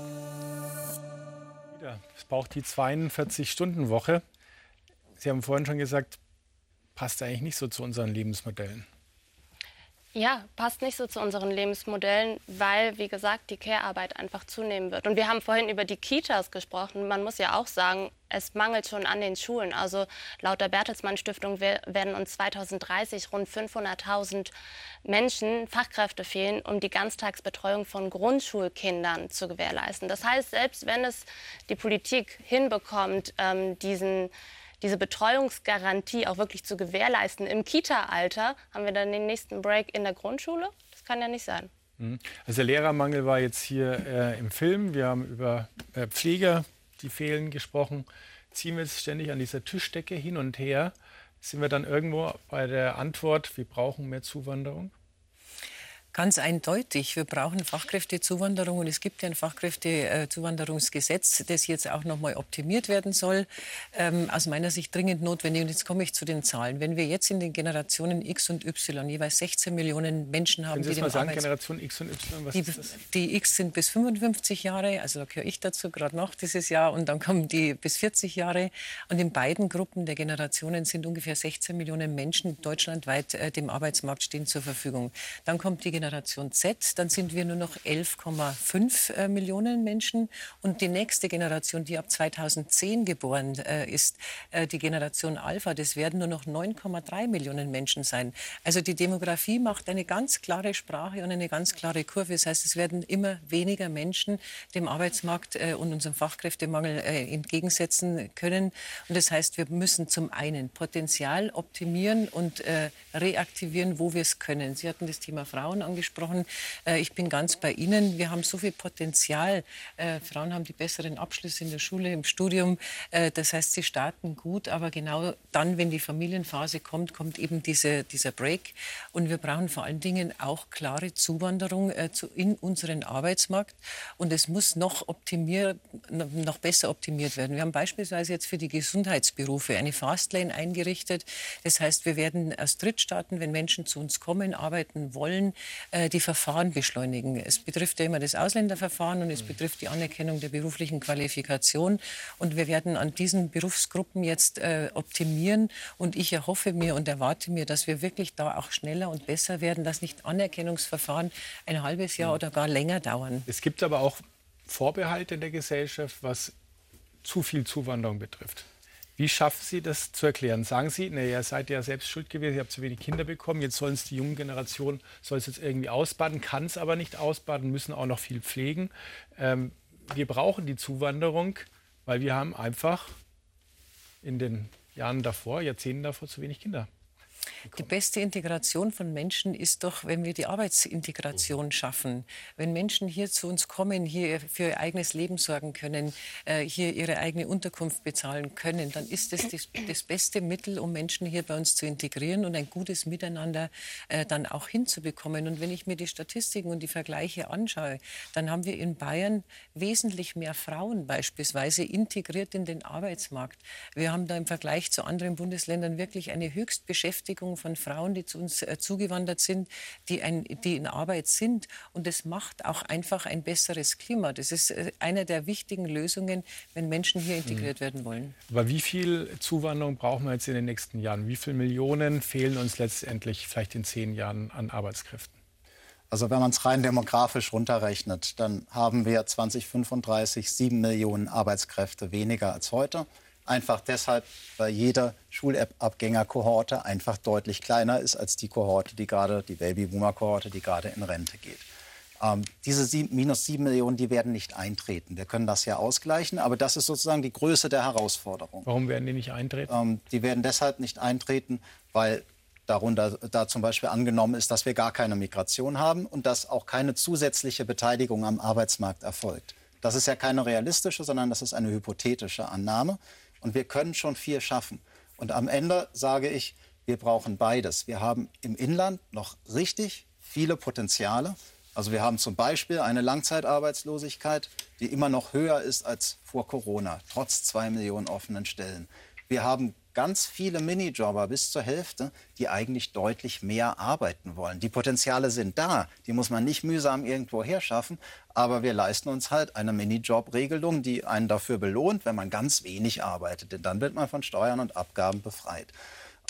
Es braucht die 42-Stunden-Woche. Sie haben vorhin schon gesagt, passt eigentlich nicht so zu unseren Lebensmodellen. Ja, passt nicht so zu unseren Lebensmodellen, weil, wie gesagt, die Care-Arbeit einfach zunehmen wird. Und wir haben vorhin über die Kitas gesprochen. Man muss ja auch sagen, es mangelt schon an den Schulen. Also laut der Bertelsmann Stiftung werden uns 2030 rund 500.000 Menschen, Fachkräfte fehlen, um die Ganztagsbetreuung von Grundschulkindern zu gewährleisten. Das heißt, selbst wenn es die Politik hinbekommt, ähm, diesen diese Betreuungsgarantie auch wirklich zu gewährleisten im Kita-Alter, haben wir dann den nächsten Break in der Grundschule? Das kann ja nicht sein. Mhm. Also der Lehrermangel war jetzt hier äh, im Film. Wir haben über äh, Pfleger, die fehlen, gesprochen. Ziehen wir jetzt ständig an dieser Tischdecke hin und her. Sind wir dann irgendwo bei der Antwort, wir brauchen mehr Zuwanderung? Ganz eindeutig. Wir brauchen Fachkräftezuwanderung und es gibt ja ein Fachkräftezuwanderungsgesetz, das jetzt auch noch mal optimiert werden soll. Ähm, aus meiner Sicht dringend notwendig. Und jetzt komme ich zu den Zahlen. Wenn wir jetzt in den Generationen X und Y jeweils 16 Millionen Menschen haben, Können Sie die mal sagen, Arbeits Generation X und Y, was die, ist das? Die X sind bis 55 Jahre, also da gehöre ich dazu gerade noch dieses Jahr, und dann kommen die bis 40 Jahre. Und in beiden Gruppen der Generationen sind ungefähr 16 Millionen Menschen deutschlandweit äh, dem Arbeitsmarkt stehen zur Verfügung. Dann kommt die Generation Z, dann sind wir nur noch 11,5 äh, Millionen Menschen. Und die nächste Generation, die ab 2010 geboren äh, ist, äh, die Generation Alpha, das werden nur noch 9,3 Millionen Menschen sein. Also die Demografie macht eine ganz klare Sprache und eine ganz klare Kurve. Das heißt, es werden immer weniger Menschen dem Arbeitsmarkt und unserem Fachkräftemangel entgegensetzen können. Und das heißt, wir müssen zum einen Potenzial optimieren und reaktivieren, wo wir es können. Sie hatten das Thema Frauen angesprochen. Äh, ich bin ganz bei Ihnen. Wir haben so viel Potenzial. Äh, Frauen haben die besseren Abschlüsse in der Schule, im Studium. Äh, das heißt, sie starten gut, aber genau dann, wenn die Familienphase kommt, kommt eben diese, dieser Break. Und wir brauchen vor allen Dingen auch klare Zuwanderung in unseren Arbeitsmarkt. Und es muss noch, optimier, noch besser optimiert werden. Wir haben beispielsweise jetzt für die Gesundheitsberufe eine Fastlane eingerichtet. Das heißt, wir werden aus Drittstaaten, wenn Menschen zu uns kommen, arbeiten wollen, die Verfahren beschleunigen. Es betrifft ja immer das Ausländerverfahren und es betrifft die Anerkennung der beruflichen Qualifikation. Und wir werden an diesen Berufsgruppen jetzt äh, optimieren. Und ich erhoffe mir und erwarte mir, dass wir wirklich da auch schneller und besser werden, dass nicht Anerkennungsverfahren ein halbes Jahr oder gar länger dauern. Es gibt aber auch Vorbehalte in der Gesellschaft, was zu viel Zuwanderung betrifft. Wie schaffen Sie das zu erklären? Sagen Sie, na, ihr seid ja selbst schuld gewesen, ihr habt zu wenig Kinder bekommen, jetzt sollen es die junge Generation, soll es jetzt irgendwie ausbaden, kann es aber nicht ausbaden, müssen auch noch viel pflegen. Ähm, wir brauchen die Zuwanderung, weil wir haben einfach in den Jahren davor, Jahrzehnten davor zu wenig Kinder. Die beste Integration von Menschen ist doch, wenn wir die Arbeitsintegration schaffen. Wenn Menschen hier zu uns kommen, hier für ihr eigenes Leben sorgen können, äh, hier ihre eigene Unterkunft bezahlen können, dann ist das, das beste Mittel, um Menschen hier bei uns zu integrieren und ein gutes Miteinander äh, dann auch hinzubekommen. Und wenn ich mir die Statistiken und die Vergleiche anschaue, dann haben wir in Bayern wesentlich mehr Frauen beispielsweise integriert in den Arbeitsmarkt. Wir haben da im Vergleich zu anderen Bundesländern wirklich eine Höchstbeschäftigung Beschäftigung von Frauen, die zu uns äh, zugewandert sind, die, ein, die in Arbeit sind. Und das macht auch einfach ein besseres Klima. Das ist äh, eine der wichtigen Lösungen, wenn Menschen hier integriert mhm. werden wollen. Aber wie viel Zuwanderung brauchen wir jetzt in den nächsten Jahren? Wie viele Millionen fehlen uns letztendlich vielleicht in zehn Jahren an Arbeitskräften? Also wenn man es rein demografisch runterrechnet, dann haben wir 2035 sieben Millionen Arbeitskräfte weniger als heute. Einfach deshalb, weil jede Schulabgängerkohorte einfach deutlich kleiner ist als die Kohorte, die gerade, die Babyboomer-Kohorte, die gerade in Rente geht. Ähm, diese sieben, minus sieben Millionen, die werden nicht eintreten. Wir können das ja ausgleichen, aber das ist sozusagen die Größe der Herausforderung. Warum werden die nicht eintreten? Ähm, die werden deshalb nicht eintreten, weil darunter da zum Beispiel angenommen ist, dass wir gar keine Migration haben und dass auch keine zusätzliche Beteiligung am Arbeitsmarkt erfolgt. Das ist ja keine realistische, sondern das ist eine hypothetische Annahme. Und wir können schon viel schaffen. Und am Ende sage ich, wir brauchen beides. Wir haben im Inland noch richtig viele Potenziale. Also wir haben zum Beispiel eine Langzeitarbeitslosigkeit, die immer noch höher ist als vor Corona, trotz zwei Millionen offenen Stellen. Wir haben ganz viele Minijobber bis zur Hälfte, die eigentlich deutlich mehr arbeiten wollen. Die Potenziale sind da, die muss man nicht mühsam irgendwo herschaffen, aber wir leisten uns halt eine Minijob-Regelung, die einen dafür belohnt, wenn man ganz wenig arbeitet. Denn dann wird man von Steuern und Abgaben befreit.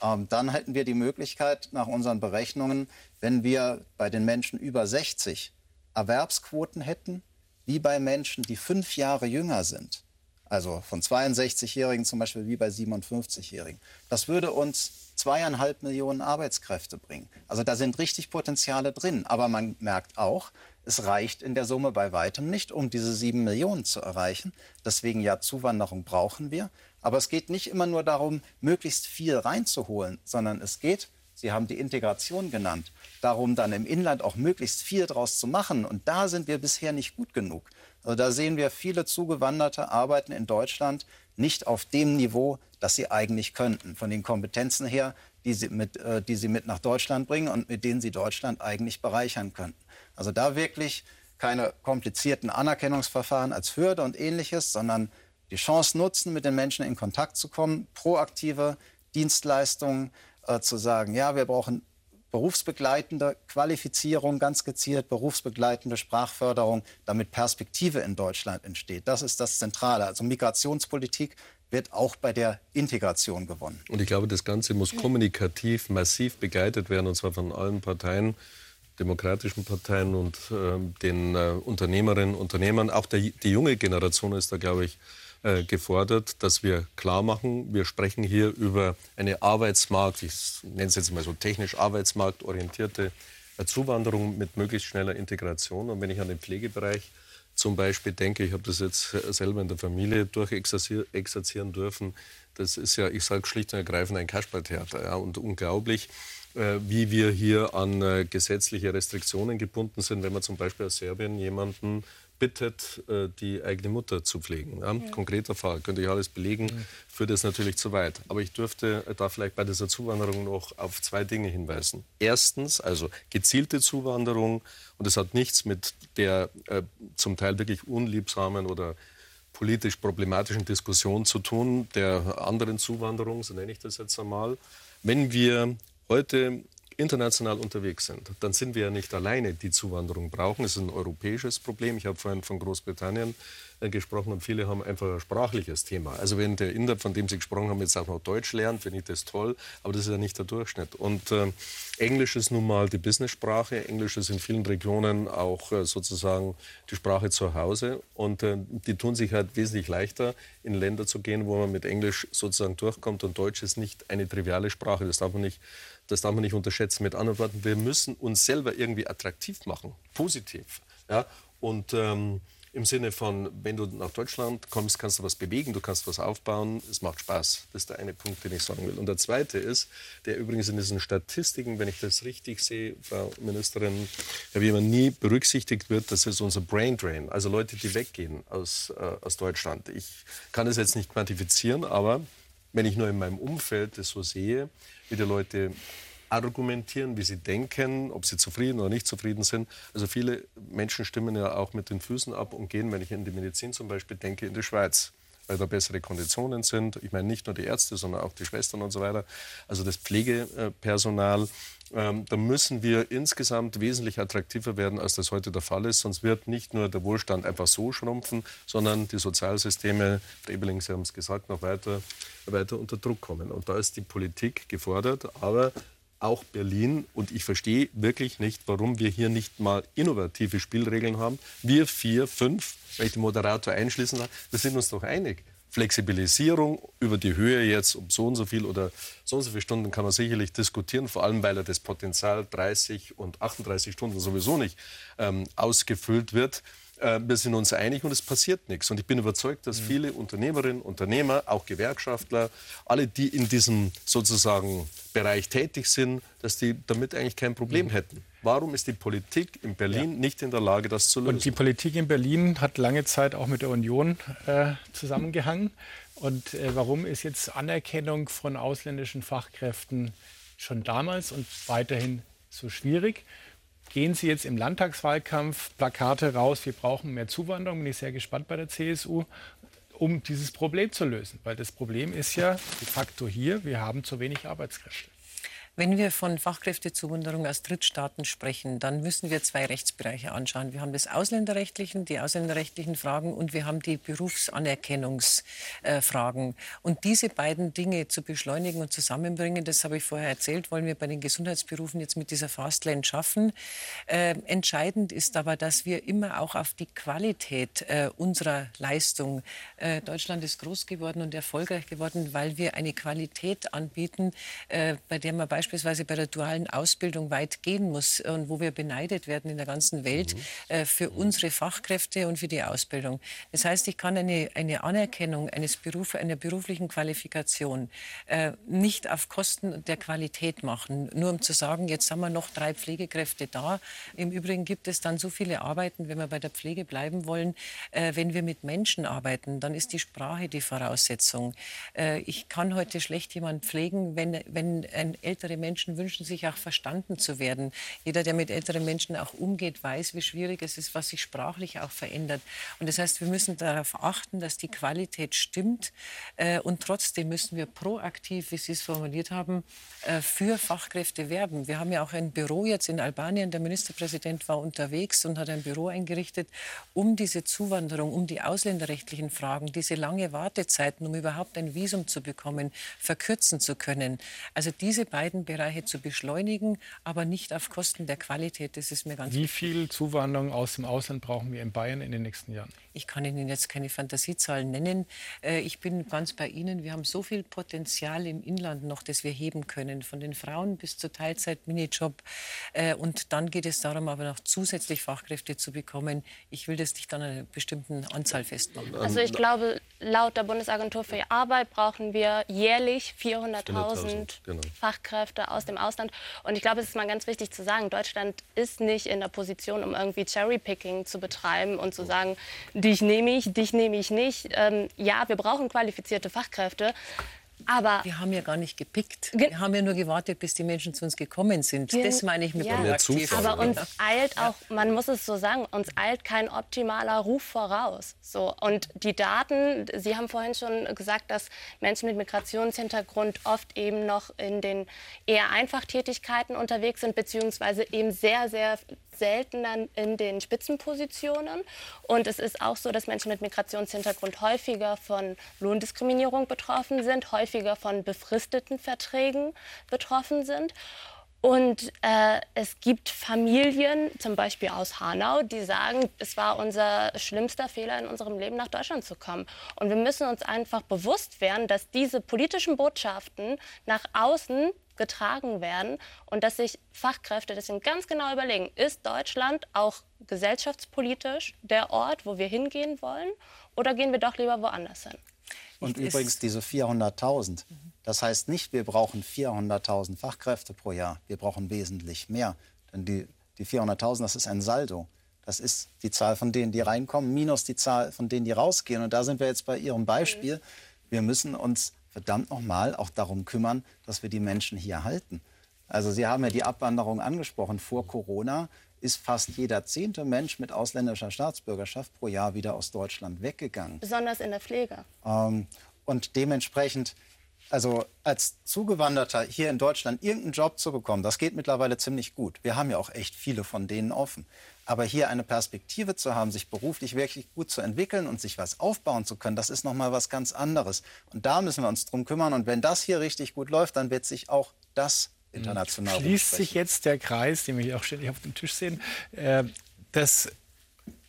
Ähm, dann hätten wir die Möglichkeit nach unseren Berechnungen, wenn wir bei den Menschen über 60 Erwerbsquoten hätten, wie bei Menschen, die fünf Jahre jünger sind, also von 62-Jährigen zum Beispiel wie bei 57-Jährigen. Das würde uns zweieinhalb Millionen Arbeitskräfte bringen. Also da sind richtig Potenziale drin. Aber man merkt auch, es reicht in der Summe bei weitem nicht, um diese sieben Millionen zu erreichen. Deswegen ja, Zuwanderung brauchen wir. Aber es geht nicht immer nur darum, möglichst viel reinzuholen, sondern es geht, Sie haben die Integration genannt, darum dann im Inland auch möglichst viel draus zu machen. Und da sind wir bisher nicht gut genug. Also da sehen wir viele Zugewanderte arbeiten in Deutschland nicht auf dem Niveau, das sie eigentlich könnten. Von den Kompetenzen her, die sie mit, äh, die sie mit nach Deutschland bringen und mit denen sie Deutschland eigentlich bereichern könnten. Also da wirklich keine komplizierten Anerkennungsverfahren als Hürde und ähnliches, sondern die Chance nutzen, mit den Menschen in Kontakt zu kommen, proaktive Dienstleistungen äh, zu sagen, ja, wir brauchen berufsbegleitende Qualifizierung, ganz gezielt berufsbegleitende Sprachförderung, damit Perspektive in Deutschland entsteht. Das ist das Zentrale. Also Migrationspolitik wird auch bei der Integration gewonnen. Und ich glaube, das Ganze muss kommunikativ massiv begleitet werden, und zwar von allen Parteien, demokratischen Parteien und äh, den äh, Unternehmerinnen und Unternehmern. Auch der, die junge Generation ist da, glaube ich, äh, gefordert, dass wir klar machen, wir sprechen hier über eine Arbeitsmarkt, ich nenne es jetzt mal so technisch arbeitsmarktorientierte äh, Zuwanderung mit möglichst schneller Integration. Und wenn ich an den Pflegebereich zum Beispiel denke, ich habe das jetzt selber in der Familie durchexerzieren dürfen, das ist ja, ich sage schlicht und ergreifend ein Kasperltheater. Ja, und unglaublich, äh, wie wir hier an äh, gesetzliche Restriktionen gebunden sind, wenn man zum Beispiel aus Serbien jemanden bittet, äh, die eigene Mutter zu pflegen. Ja? Konkreter Fall, könnte ich alles belegen, führt es natürlich zu weit. Aber ich dürfte da vielleicht bei dieser Zuwanderung noch auf zwei Dinge hinweisen. Erstens, also gezielte Zuwanderung, und es hat nichts mit der äh, zum Teil wirklich unliebsamen oder politisch problematischen Diskussion zu tun, der anderen Zuwanderung, so nenne ich das jetzt einmal. Wenn wir heute international unterwegs sind, dann sind wir ja nicht alleine, die Zuwanderung brauchen. Es ist ein europäisches Problem. Ich habe vorhin von Großbritannien äh, gesprochen und viele haben einfach ein sprachliches Thema. Also wenn der Inder, von dem Sie gesprochen haben, jetzt auch noch Deutsch lernt, finde ich das toll, aber das ist ja nicht der Durchschnitt. Und äh, Englisch ist nun mal die Business-Sprache. Englisch ist in vielen Regionen auch äh, sozusagen die Sprache zu Hause und äh, die tun sich halt wesentlich leichter, in Länder zu gehen, wo man mit Englisch sozusagen durchkommt und Deutsch ist nicht eine triviale Sprache. Das darf man nicht das darf man nicht unterschätzen. Mit anderen Worten, wir müssen uns selber irgendwie attraktiv machen, positiv. Ja? Und ähm, im Sinne von, wenn du nach Deutschland kommst, kannst du was bewegen, du kannst was aufbauen, es macht Spaß. Das ist der eine Punkt, den ich sagen will. Und der zweite ist, der übrigens in diesen Statistiken, wenn ich das richtig sehe, Frau Ministerin, ja, wie immer nie berücksichtigt wird, das ist unser Brain Drain, also Leute, die weggehen aus, äh, aus Deutschland. Ich kann das jetzt nicht quantifizieren, aber wenn ich nur in meinem Umfeld das so sehe, wie die Leute argumentieren, wie sie denken, ob sie zufrieden oder nicht zufrieden sind. Also viele Menschen stimmen ja auch mit den Füßen ab und gehen, wenn ich in die Medizin zum Beispiel denke, in die Schweiz weil da bessere Konditionen sind. Ich meine nicht nur die Ärzte, sondern auch die Schwestern und so weiter. Also das Pflegepersonal. Ähm, da müssen wir insgesamt wesentlich attraktiver werden, als das heute der Fall ist. Sonst wird nicht nur der Wohlstand einfach so schrumpfen, sondern die Sozialsysteme, Frau Ebeling, Sie haben es gesagt, noch weiter, weiter unter Druck kommen. Und da ist die Politik gefordert. Aber auch Berlin. Und ich verstehe wirklich nicht, warum wir hier nicht mal innovative Spielregeln haben. Wir vier, fünf, wenn ich den Moderator einschließen darf, wir sind uns doch einig. Flexibilisierung über die Höhe jetzt um so und so viel oder so und so viele Stunden kann man sicherlich diskutieren, vor allem weil er das Potenzial 30 und 38 Stunden sowieso nicht ähm, ausgefüllt wird. Äh, wir sind uns einig und es passiert nichts. Und ich bin überzeugt, dass mhm. viele Unternehmerinnen, Unternehmer, auch Gewerkschaftler, alle, die in diesem sozusagen Bereich tätig sind, dass die damit eigentlich kein Problem mhm. hätten. Warum ist die Politik in Berlin ja. nicht in der Lage, das zu lösen? Und die Politik in Berlin hat lange Zeit auch mit der Union äh, zusammengehangen. Und äh, warum ist jetzt Anerkennung von ausländischen Fachkräften schon damals und weiterhin so schwierig? gehen Sie jetzt im Landtagswahlkampf Plakate raus, wir brauchen mehr Zuwanderung, bin ich sehr gespannt bei der CSU, um dieses Problem zu lösen. Weil das Problem ist ja de facto hier, wir haben zu wenig Arbeitskräfte. Wenn wir von Fachkräftezuwanderung aus Drittstaaten sprechen, dann müssen wir zwei Rechtsbereiche anschauen. Wir haben das ausländerrechtlichen, die ausländerrechtlichen Fragen und wir haben die Berufsanerkennungsfragen. und diese beiden Dinge zu beschleunigen und zusammenbringen, das habe ich vorher erzählt, wollen wir bei den Gesundheitsberufen jetzt mit dieser Fastlane schaffen. Äh, entscheidend ist aber, dass wir immer auch auf die Qualität äh, unserer Leistung. Äh, Deutschland ist groß geworden und erfolgreich geworden, weil wir eine Qualität anbieten, äh, bei der man beispielsweise beispielsweise bei der dualen Ausbildung weit gehen muss und wo wir beneidet werden in der ganzen Welt mhm. äh, für unsere Fachkräfte und für die Ausbildung. Das heißt, ich kann eine, eine Anerkennung eines Beruf, einer beruflichen Qualifikation äh, nicht auf Kosten der Qualität machen, nur um zu sagen, jetzt haben wir noch drei Pflegekräfte da. Im Übrigen gibt es dann so viele Arbeiten, wenn wir bei der Pflege bleiben wollen, äh, wenn wir mit Menschen arbeiten, dann ist die Sprache die Voraussetzung. Äh, ich kann heute schlecht jemanden pflegen, wenn, wenn ein älterer ältere Menschen wünschen sich auch verstanden zu werden. Jeder, der mit älteren Menschen auch umgeht, weiß, wie schwierig es ist, was sich sprachlich auch verändert. Und das heißt, wir müssen darauf achten, dass die Qualität stimmt. Äh, und trotzdem müssen wir proaktiv, wie Sie es formuliert haben, äh, für Fachkräfte werben. Wir haben ja auch ein Büro jetzt in Albanien. Der Ministerpräsident war unterwegs und hat ein Büro eingerichtet, um diese Zuwanderung, um die ausländerrechtlichen Fragen, diese lange Wartezeiten, um überhaupt ein Visum zu bekommen, verkürzen zu können. Also diese beiden beiden Bereiche zu beschleunigen, aber nicht auf Kosten der Qualität. Das ist mir ganz Wie viel Zuwanderung aus dem Ausland brauchen wir in Bayern in den nächsten Jahren? Ich kann Ihnen jetzt keine Fantasiezahlen nennen. Äh, ich bin ganz bei Ihnen. Wir haben so viel Potenzial im Inland noch, das wir heben können, von den Frauen bis zur Teilzeit, Minijob. Äh, und dann geht es darum, aber noch zusätzlich Fachkräfte zu bekommen. Ich will das nicht an einer bestimmten Anzahl festmachen. Also ich glaube, laut der Bundesagentur für Arbeit brauchen wir jährlich 400.000 genau. Fachkräfte aus dem Ausland. Und ich glaube, es ist mal ganz wichtig zu sagen, Deutschland ist nicht in der Position, um irgendwie Cherrypicking zu betreiben und zu sagen, dich nehme ich, dich nehme ich nicht. Ähm, ja, wir brauchen qualifizierte Fachkräfte. Aber wir haben ja gar nicht gepickt. Wir haben ja nur gewartet, bis die Menschen zu uns gekommen sind. Das meine ich mit ja. proaktiv. Aber uns eilt auch, man muss es so sagen, uns eilt kein optimaler Ruf voraus. So und die Daten, Sie haben vorhin schon gesagt, dass Menschen mit Migrationshintergrund oft eben noch in den eher Einfachtätigkeiten unterwegs sind, beziehungsweise eben sehr, sehr seltener in den Spitzenpositionen. Und es ist auch so, dass Menschen mit Migrationshintergrund häufiger von Lohndiskriminierung betroffen sind, häufiger von befristeten Verträgen betroffen sind. Und äh, es gibt Familien, zum Beispiel aus Hanau, die sagen, es war unser schlimmster Fehler in unserem Leben, nach Deutschland zu kommen. Und wir müssen uns einfach bewusst werden, dass diese politischen Botschaften nach außen getragen werden und dass sich Fachkräfte deswegen ganz genau überlegen, ist Deutschland auch gesellschaftspolitisch der Ort, wo wir hingehen wollen oder gehen wir doch lieber woanders hin? Und ich übrigens diese 400.000, das heißt nicht, wir brauchen 400.000 Fachkräfte pro Jahr, wir brauchen wesentlich mehr. Denn die, die 400.000, das ist ein Saldo. Das ist die Zahl von denen, die reinkommen, minus die Zahl von denen, die rausgehen. Und da sind wir jetzt bei Ihrem Beispiel. Wir müssen uns verdammt nochmal auch darum kümmern, dass wir die Menschen hier halten. Also Sie haben ja die Abwanderung angesprochen. Vor Corona ist fast jeder zehnte Mensch mit ausländischer Staatsbürgerschaft pro Jahr wieder aus Deutschland weggegangen. Besonders in der Pflege. Ähm, und dementsprechend, also als Zugewanderter hier in Deutschland irgendeinen Job zu bekommen, das geht mittlerweile ziemlich gut. Wir haben ja auch echt viele von denen offen. Aber hier eine Perspektive zu haben, sich beruflich wirklich gut zu entwickeln und sich was aufbauen zu können, das ist noch mal was ganz anderes. Und da müssen wir uns drum kümmern. Und wenn das hier richtig gut läuft, dann wird sich auch das international Schließt sich jetzt der Kreis, den wir hier auch ständig auf dem Tisch sehen, äh, dass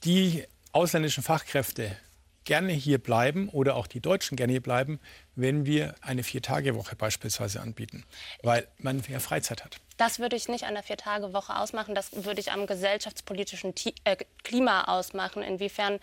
die ausländischen Fachkräfte gerne hier bleiben oder auch die Deutschen gerne hier bleiben, wenn wir eine Vier-Tage-Woche beispielsweise anbieten, weil man mehr Freizeit hat. Das würde ich nicht an der Vier-Tage-Woche ausmachen. Das würde ich am gesellschaftspolitischen äh, Klima ausmachen, inwiefern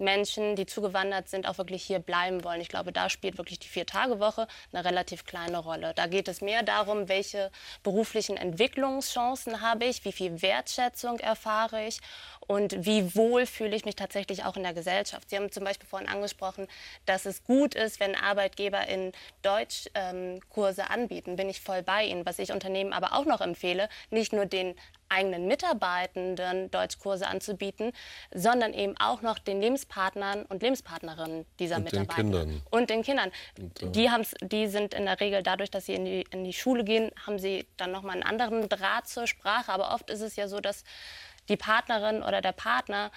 Menschen, die zugewandert sind, auch wirklich hier bleiben wollen. Ich glaube, da spielt wirklich die Vier-Tage-Woche eine relativ kleine Rolle. Da geht es mehr darum, welche beruflichen Entwicklungschancen habe ich, wie viel Wertschätzung erfahre ich und wie wohl fühle ich mich tatsächlich auch in der Gesellschaft. Sie haben zum Beispiel vorhin angesprochen, dass es gut ist, wenn Arbeitgeber in Deutschkurse ähm, anbieten. Bin ich voll bei Ihnen. Was ich Unternehmen aber auch noch empfehle, nicht nur den eigenen Mitarbeitenden Deutschkurse anzubieten, sondern eben auch noch den Lebenspartnern und Lebenspartnerinnen dieser und Mitarbeiter. Den Kindern. Und den Kindern. Und, äh die, die sind in der Regel dadurch, dass sie in die, in die Schule gehen, haben sie dann nochmal einen anderen Draht zur Sprache. Aber oft ist es ja so, dass die Partnerin oder der Partner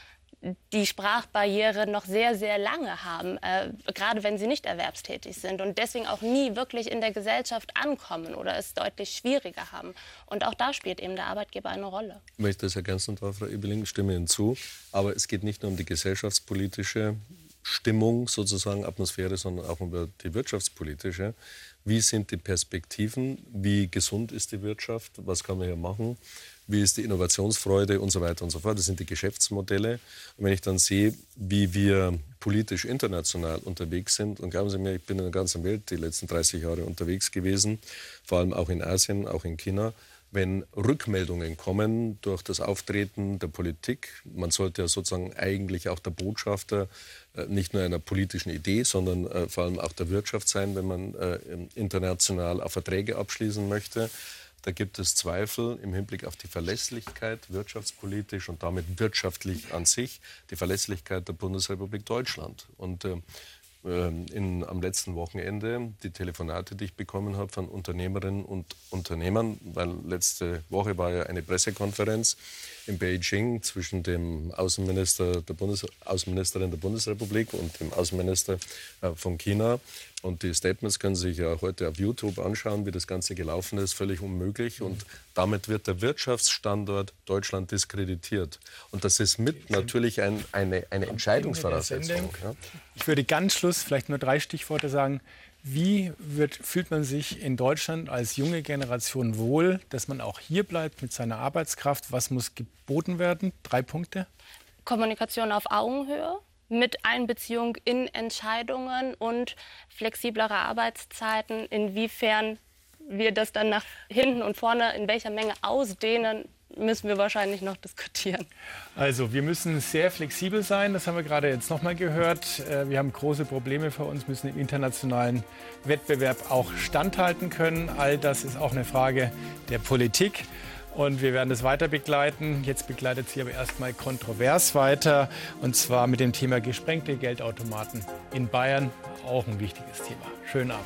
die Sprachbarriere noch sehr, sehr lange haben, äh, gerade wenn sie nicht erwerbstätig sind und deswegen auch nie wirklich in der Gesellschaft ankommen oder es deutlich schwieriger haben. Und auch da spielt eben der Arbeitgeber eine Rolle. Ich möchte das ergänzen, Frau Ebeling, stimme Ihnen zu. Aber es geht nicht nur um die gesellschaftspolitische Stimmung, sozusagen Atmosphäre, sondern auch um die wirtschaftspolitische. Wie sind die Perspektiven? Wie gesund ist die Wirtschaft? Was kann man hier machen? Wie ist die Innovationsfreude und so weiter und so fort. Das sind die Geschäftsmodelle. Und wenn ich dann sehe, wie wir politisch international unterwegs sind, und glauben Sie mir, ich bin in der ganzen Welt die letzten 30 Jahre unterwegs gewesen, vor allem auch in Asien, auch in China, wenn Rückmeldungen kommen durch das Auftreten der Politik, man sollte ja sozusagen eigentlich auch der Botschafter äh, nicht nur einer politischen Idee, sondern äh, vor allem auch der Wirtschaft sein, wenn man äh, international auch Verträge abschließen möchte. Da gibt es Zweifel im Hinblick auf die Verlässlichkeit, wirtschaftspolitisch und damit wirtschaftlich an sich, die Verlässlichkeit der Bundesrepublik Deutschland. Und äh, in, am letzten Wochenende die Telefonate, die ich bekommen habe von Unternehmerinnen und Unternehmern, weil letzte Woche war ja eine Pressekonferenz in Beijing zwischen dem Außenminister der Bundes Außenministerin der Bundesrepublik und dem Außenminister äh, von China. Und die Statements können Sie sich ja heute auf YouTube anschauen, wie das Ganze gelaufen ist. Völlig unmöglich. Und damit wird der Wirtschaftsstandort Deutschland diskreditiert. Und das ist mit natürlich ein, eine, eine Entscheidungsvoraussetzung. Ja. Ich würde ganz Schluss vielleicht nur drei Stichworte sagen. Wie wird, fühlt man sich in Deutschland als junge Generation wohl, dass man auch hier bleibt mit seiner Arbeitskraft? Was muss geboten werden? Drei Punkte. Kommunikation auf Augenhöhe mit Einbeziehung in Entscheidungen und flexiblere Arbeitszeiten, inwiefern wir das dann nach hinten und vorne in welcher Menge ausdehnen, müssen wir wahrscheinlich noch diskutieren. Also wir müssen sehr flexibel sein, das haben wir gerade jetzt nochmal gehört. Äh, wir haben große Probleme vor uns, müssen im internationalen Wettbewerb auch standhalten können. All das ist auch eine Frage der Politik. Und wir werden das weiter begleiten. Jetzt begleitet sie aber erstmal kontrovers weiter. Und zwar mit dem Thema gesprengte Geldautomaten in Bayern. Auch ein wichtiges Thema. Schönen Abend.